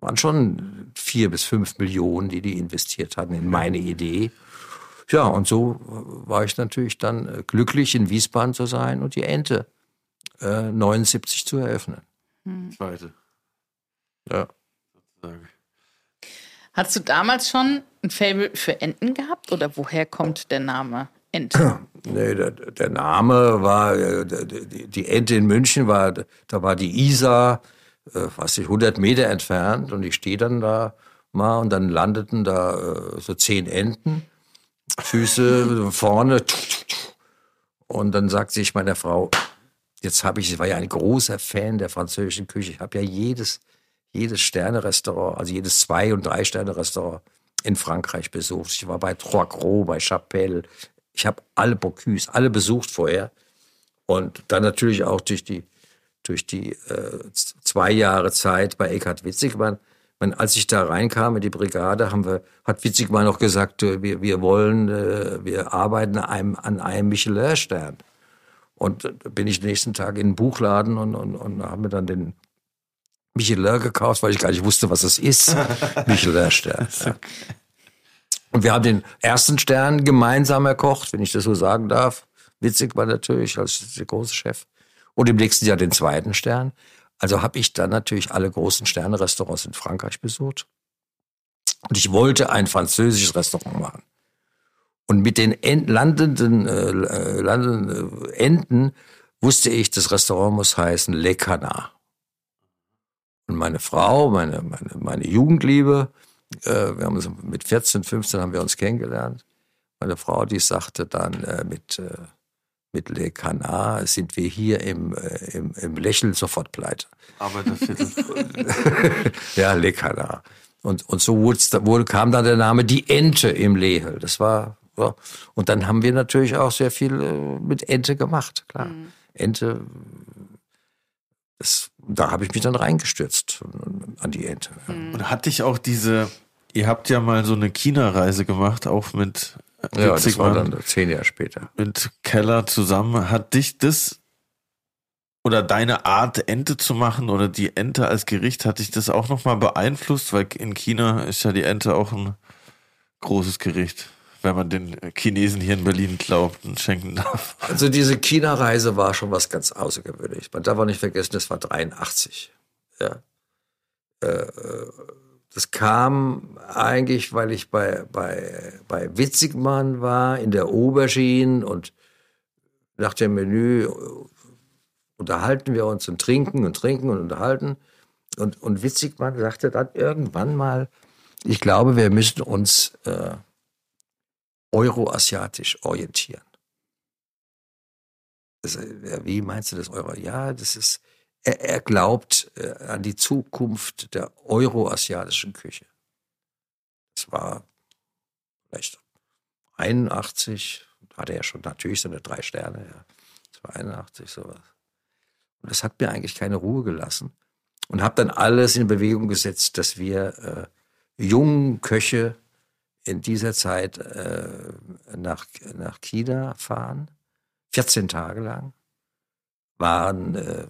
waren schon vier bis fünf Millionen, die die investiert hatten in meine Idee. Ja, und so war ich natürlich dann äh, glücklich, in Wiesbaden zu sein und die Ente äh, 79 zu eröffnen. Hm. Zweite. Ja. Hast du damals schon ein Fable für Enten gehabt oder woher kommt der Name Ente? Nee, der, der Name war, äh, die Ente in München war, da war die Isar, was ich 100 Meter entfernt und ich stehe dann da mal und dann landeten da äh, so zehn Enten, Füße vorne und dann sagt sich meiner Frau, jetzt habe ich, ich war ja ein großer Fan der französischen Küche, ich habe ja jedes, jedes Sterne-Restaurant, also jedes Zwei- und Drei-Sterne-Restaurant in Frankreich besucht. Ich war bei Trois Gros, bei Chapelle, ich habe alle Bocuse, alle besucht vorher. Und dann natürlich auch durch die, durch die äh, zwei Jahre Zeit bei Eckhard Witzigmann. Wenn, als ich da reinkam in die Brigade, haben wir, hat Witzigmann noch gesagt, äh, wir, wir wollen, äh, wir arbeiten an einem, an einem Michelin-Stern. Und äh, bin ich den nächsten Tag in den Buchladen und, und, und habe mir dann den Michelin gekauft, weil ich gar nicht wusste, was es ist. Michelin-Stern. Ja. Und wir haben den ersten Stern gemeinsam erkocht, wenn ich das so sagen darf. Witzig war natürlich als der große Chef. Und im nächsten Jahr den zweiten Stern. Also habe ich dann natürlich alle großen Sterne-Restaurants in Frankreich besucht. Und ich wollte ein französisches Restaurant machen. Und mit den Ent landenden, äh, äh landenden äh, Enten wusste ich, das Restaurant muss heißen Le Canard. Und meine Frau, meine, meine, meine Jugendliebe, äh, wir haben uns mit 14, 15 haben wir uns kennengelernt. Meine Frau, die sagte dann äh, mit, äh, mit Le Canard sind wir hier im, äh, im, im Lächeln sofort pleite. Aber das jetzt Ja, Le Canard. Und, und so wurde, kam dann der Name Die Ente im Lehel. Das war, ja. Und dann haben wir natürlich auch sehr viel äh, mit Ente gemacht, klar. Ente, das, da habe ich mich dann reingestürzt an die Ente. Und hatte ich auch diese, ihr habt ja mal so eine China-Reise gemacht, auch mit Ja, das war dann zehn Jahre später. mit Keller zusammen. Hat dich das oder deine Art, Ente zu machen oder die Ente als Gericht, hat dich das auch nochmal beeinflusst? Weil in China ist ja die Ente auch ein großes Gericht, wenn man den Chinesen hier in Berlin glaubt und schenken darf. Also diese China-Reise war schon was ganz Außergewöhnliches. Man darf auch nicht vergessen, das war 83. Ja. Äh, äh, Das kam eigentlich, weil ich bei, bei, bei Witzigmann war, in der Aubergine und nach dem Menü äh, unterhalten wir uns und trinken und trinken und unterhalten. Und, und Witzigmann sagte dann irgendwann mal, ich glaube, wir müssen uns äh, euroasiatisch orientieren. Äh, wie meinst du das Euro? Ja, das ist, er, er glaubt äh, an die Zukunft der euroasiatischen Küche. Das war vielleicht 81, hatte er schon natürlich so eine drei Sterne, ja. Das war 81, sowas. Und das hat mir eigentlich keine Ruhe gelassen. Und habe dann alles in Bewegung gesetzt, dass wir äh, jungen Köche in dieser Zeit äh, nach, nach China fahren, 14 Tage lang, waren, äh,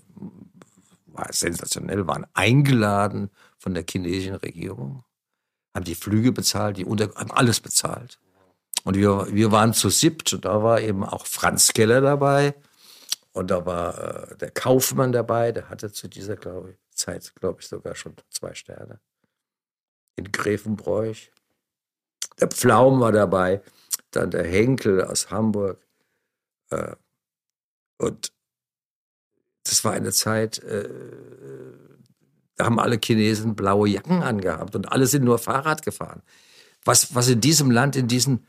war sensationell, waren eingeladen von der chinesischen Regierung, haben die Flüge bezahlt, die unter, haben alles bezahlt. Und wir, wir waren zu siebt und da war eben auch Franz Keller dabei und da war äh, der Kaufmann dabei, der hatte zu dieser glaub ich, Zeit, glaube ich, sogar schon zwei Sterne. In Gräfenbräuch. Der Pflaum war dabei, dann der Henkel aus Hamburg. Äh, und das war eine Zeit, äh, da haben alle Chinesen blaue Jacken angehabt und alle sind nur Fahrrad gefahren. Was, was in diesem Land in diesen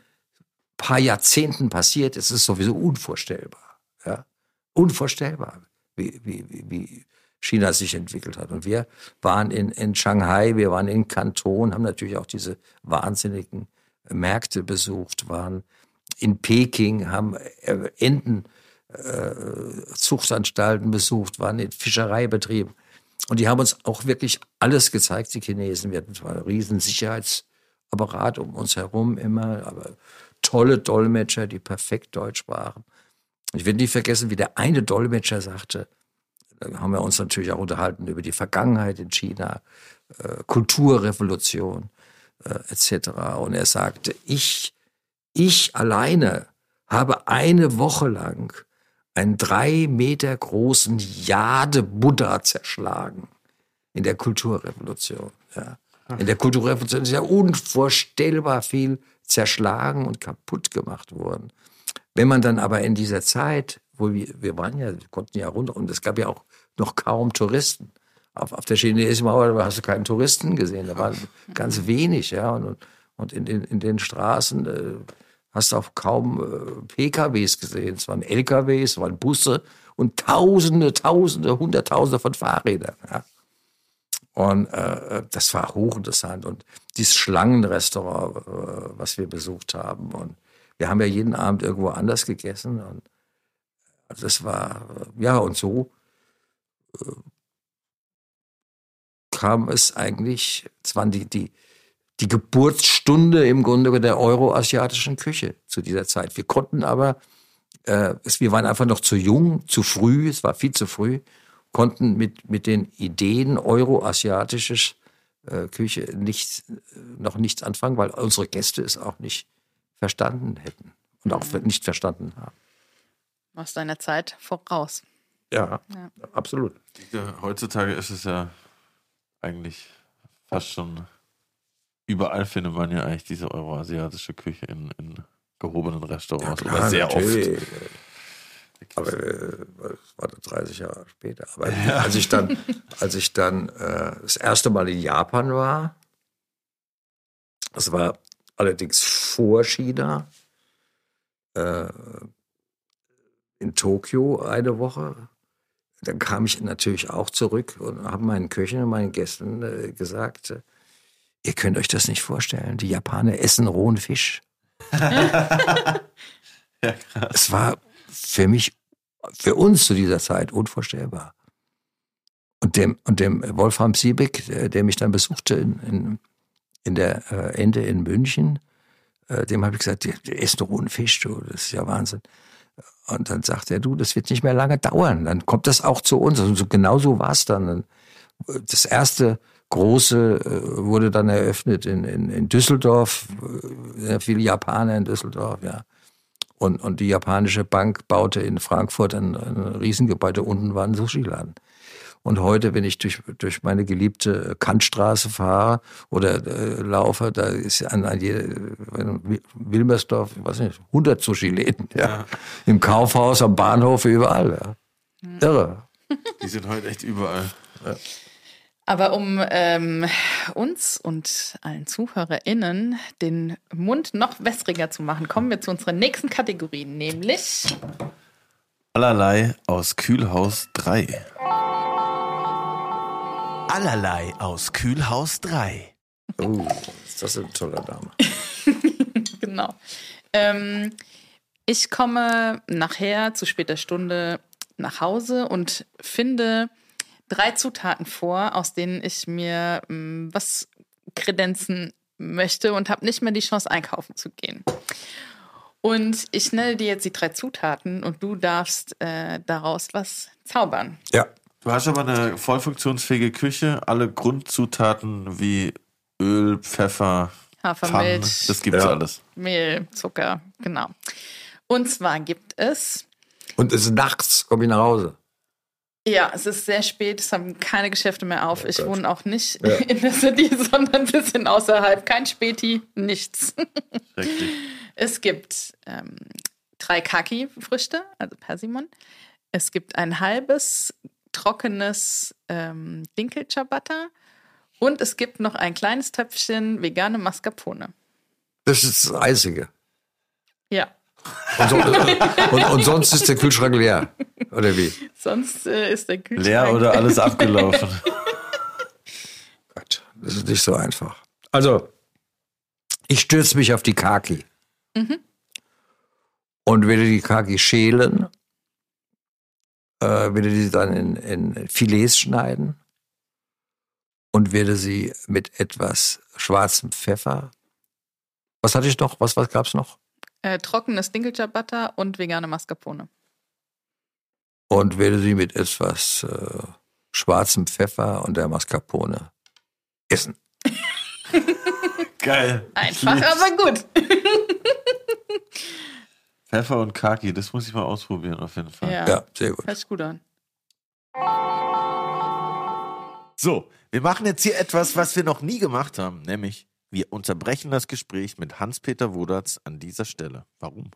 paar Jahrzehnten passiert ist, ist sowieso unvorstellbar. Ja? Unvorstellbar, wie, wie, wie, China sich entwickelt hat. Und wir waren in, in Shanghai, wir waren in Kanton, haben natürlich auch diese wahnsinnigen Märkte besucht, waren in Peking, haben äh, Enten äh, besucht, waren in Fischereibetrieben. Und die haben uns auch wirklich alles gezeigt, die Chinesen. Wir hatten zwar einen riesen Sicherheitsapparat um uns herum immer, aber tolle Dolmetscher, die perfekt Deutsch sprachen. Ich werde nie vergessen, wie der eine Dolmetscher sagte, da haben wir uns natürlich auch unterhalten über die Vergangenheit in China, äh, Kulturrevolution äh, etc. Und er sagte, ich, ich alleine habe eine Woche lang einen drei Meter großen Jade-Buddha zerschlagen in der Kulturrevolution. Ja. In der Kulturrevolution ist ja unvorstellbar viel zerschlagen und kaputt gemacht worden. Wenn man dann aber in dieser Zeit, wo wir, wir waren ja, wir konnten ja runter und es gab ja auch noch kaum Touristen. Auf, auf der chinesischen Mauer hast du keinen Touristen gesehen, da waren ganz wenig, ja. Und, und in, den, in den Straßen äh, hast du auch kaum äh, PKWs gesehen. Es waren LKWs, es waren Busse und Tausende, Tausende, Hunderttausende von Fahrrädern. Ja. Und äh, das war hochinteressant. Und dieses Schlangenrestaurant, äh, was wir besucht haben. Und wir haben ja jeden Abend irgendwo anders gegessen. Und das war, ja, und so äh, kam es eigentlich, es waren die, die, die Geburtsstunde im Grunde der euroasiatischen Küche zu dieser Zeit. Wir konnten aber, äh, es, wir waren einfach noch zu jung, zu früh, es war viel zu früh, konnten mit, mit den Ideen euroasiatisches äh, Küche nicht, noch nichts anfangen, weil unsere Gäste es auch nicht verstanden hätten und auch nicht verstanden haben. Aus deiner Zeit voraus. Ja, Ja. absolut. Heutzutage ist es ja eigentlich fast schon überall findet man ja eigentlich diese euroasiatische Küche in, in gehobenen Restaurants oder klar, sehr natürlich. oft. Aber äh, das war dann 30 Jahre später. Aber als ich dann, als ich dann äh, das erste Mal in Japan war, das war allerdings vor China, äh, in Tokio eine Woche. Dann kam ich natürlich auch zurück und habe meinen Köchen und meinen Gästen äh, gesagt, äh, ihr könnt euch das nicht vorstellen. Die Japaner essen rohen Fisch. Es war für mich, für uns zu dieser Zeit unvorstellbar. Und dem, und dem Wolfram Siebeck, der, der mich dann besuchte in, in, in der äh, Ende in München, äh, dem habe ich gesagt, der, der isst rohen Fisch, du, das ist ja Wahnsinn. Und dann sagt er, du, das wird nicht mehr lange dauern, dann kommt das auch zu uns. Und so, genau so war es dann. Das erste große äh, wurde dann eröffnet in, in, in Düsseldorf, äh, sehr viele Japaner in Düsseldorf, ja. Und, und die japanische Bank baute in Frankfurt ein, ein Riesengebäude, unten war ein Sushi-Laden. Und heute, wenn ich durch, durch meine geliebte Kantstraße fahre oder äh, laufe, da ist an, an jede, äh, Wilmersdorf, ich weiß nicht, 100 Sushi-Läden. Ja. Ja. Im Kaufhaus, am Bahnhof, überall. Ja. Irre. Die sind heute echt überall. Aber um ähm, uns und allen ZuhörerInnen den Mund noch wässriger zu machen, kommen wir zu unserer nächsten Kategorie, nämlich Allerlei aus Kühlhaus 3. Allerlei aus Kühlhaus 3. Oh, ist das ein toller Name. genau. Ähm, ich komme nachher zu später Stunde nach Hause und finde drei Zutaten vor, aus denen ich mir ähm, was kredenzen möchte und habe nicht mehr die Chance, einkaufen zu gehen. Und ich nenne dir jetzt die drei Zutaten und du darfst äh, daraus was zaubern. Ja. Du hast aber eine voll funktionsfähige Küche, alle Grundzutaten wie Öl, Pfeffer, Hafermilch. Pfannen, das gibt's Ja. alles. Mehl, Zucker, genau. Und zwar gibt es Und es ist nachts, komme ich nach Hause. Ja, es ist sehr spät, es haben keine Geschäfte mehr auf. ich wohne auch nicht in der City, sondern ein bisschen außerhalb. Kein Späti, nichts. Schrecklich. Es gibt ähm, drei Kaki-Früchte, also Persimon. Es gibt ein halbes trockenes ähm, Dinkel-Ciabatta. Und es gibt noch ein kleines Töpfchen vegane Mascarpone. Das ist das Einzige. Ja, Und, so, und, und sonst ist der Kühlschrank leer. Oder wie? sonst äh, ist der Kühlschrank... Leer oder alles abgelaufen? Gott, das ist nicht so einfach. Also, ich stürze mich auf die Kaki. Und werde die Kaki schälen, äh, werde die dann in, in Filets schneiden und werde sie mit etwas schwarzem Pfeffer. Was hatte ich noch? Was, was gab's noch? Äh, trockenes Dinkel-Ciabatta und vegane Mascarpone. Und werde sie mit etwas äh, schwarzem Pfeffer und der Mascarpone essen. Geil. Einfach, aber gut. Pfeffer und Kaki, das muss ich mal ausprobieren auf jeden Fall. Ja, Ja, sehr gut. hört sich gut an. So, wir machen jetzt hier etwas, was wir noch nie gemacht haben, nämlich wir unterbrechen das Gespräch mit Hans-Peter Wodatz an dieser Stelle. Warum?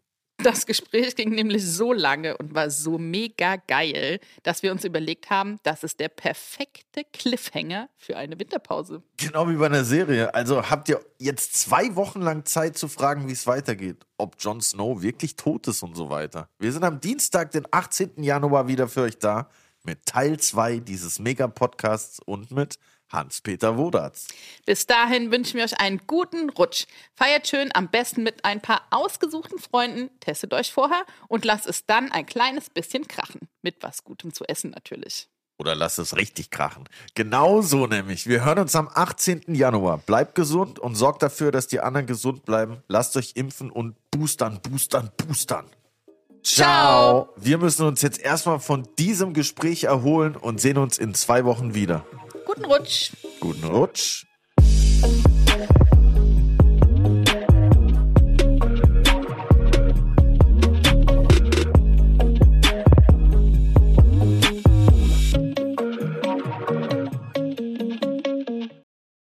Das Gespräch ging nämlich so lange und war so mega geil, dass wir uns überlegt haben, das ist der perfekte Cliffhanger für eine Winterpause. Genau wie bei einer Serie. Also habt ihr jetzt zwei Wochen lang Zeit zu fragen, wie es weitergeht. Ob Jon Snow wirklich tot ist und so weiter. Wir sind am Dienstag, den 18. Januar wieder für euch da mit Teil 2 dieses Mega-Podcasts und mit Hans-Peter Wodatz. Bis dahin wünschen wir euch einen guten Rutsch. Feiert schön, am besten mit ein paar ausgesuchten Freunden. Testet euch vorher und lasst es dann ein kleines bisschen krachen. Mit was Gutem zu essen natürlich. Oder lasst es richtig krachen. Genau so nämlich. Wir hören uns am 18. Januar. Bleibt gesund und sorgt dafür, dass die anderen gesund bleiben. Lasst euch impfen und boostern, boostern, boostern. Ciao. Wir müssen uns jetzt erstmal von diesem Gespräch erholen und sehen uns in zwei Wochen wieder. Guten Rutsch. Guten Rutsch.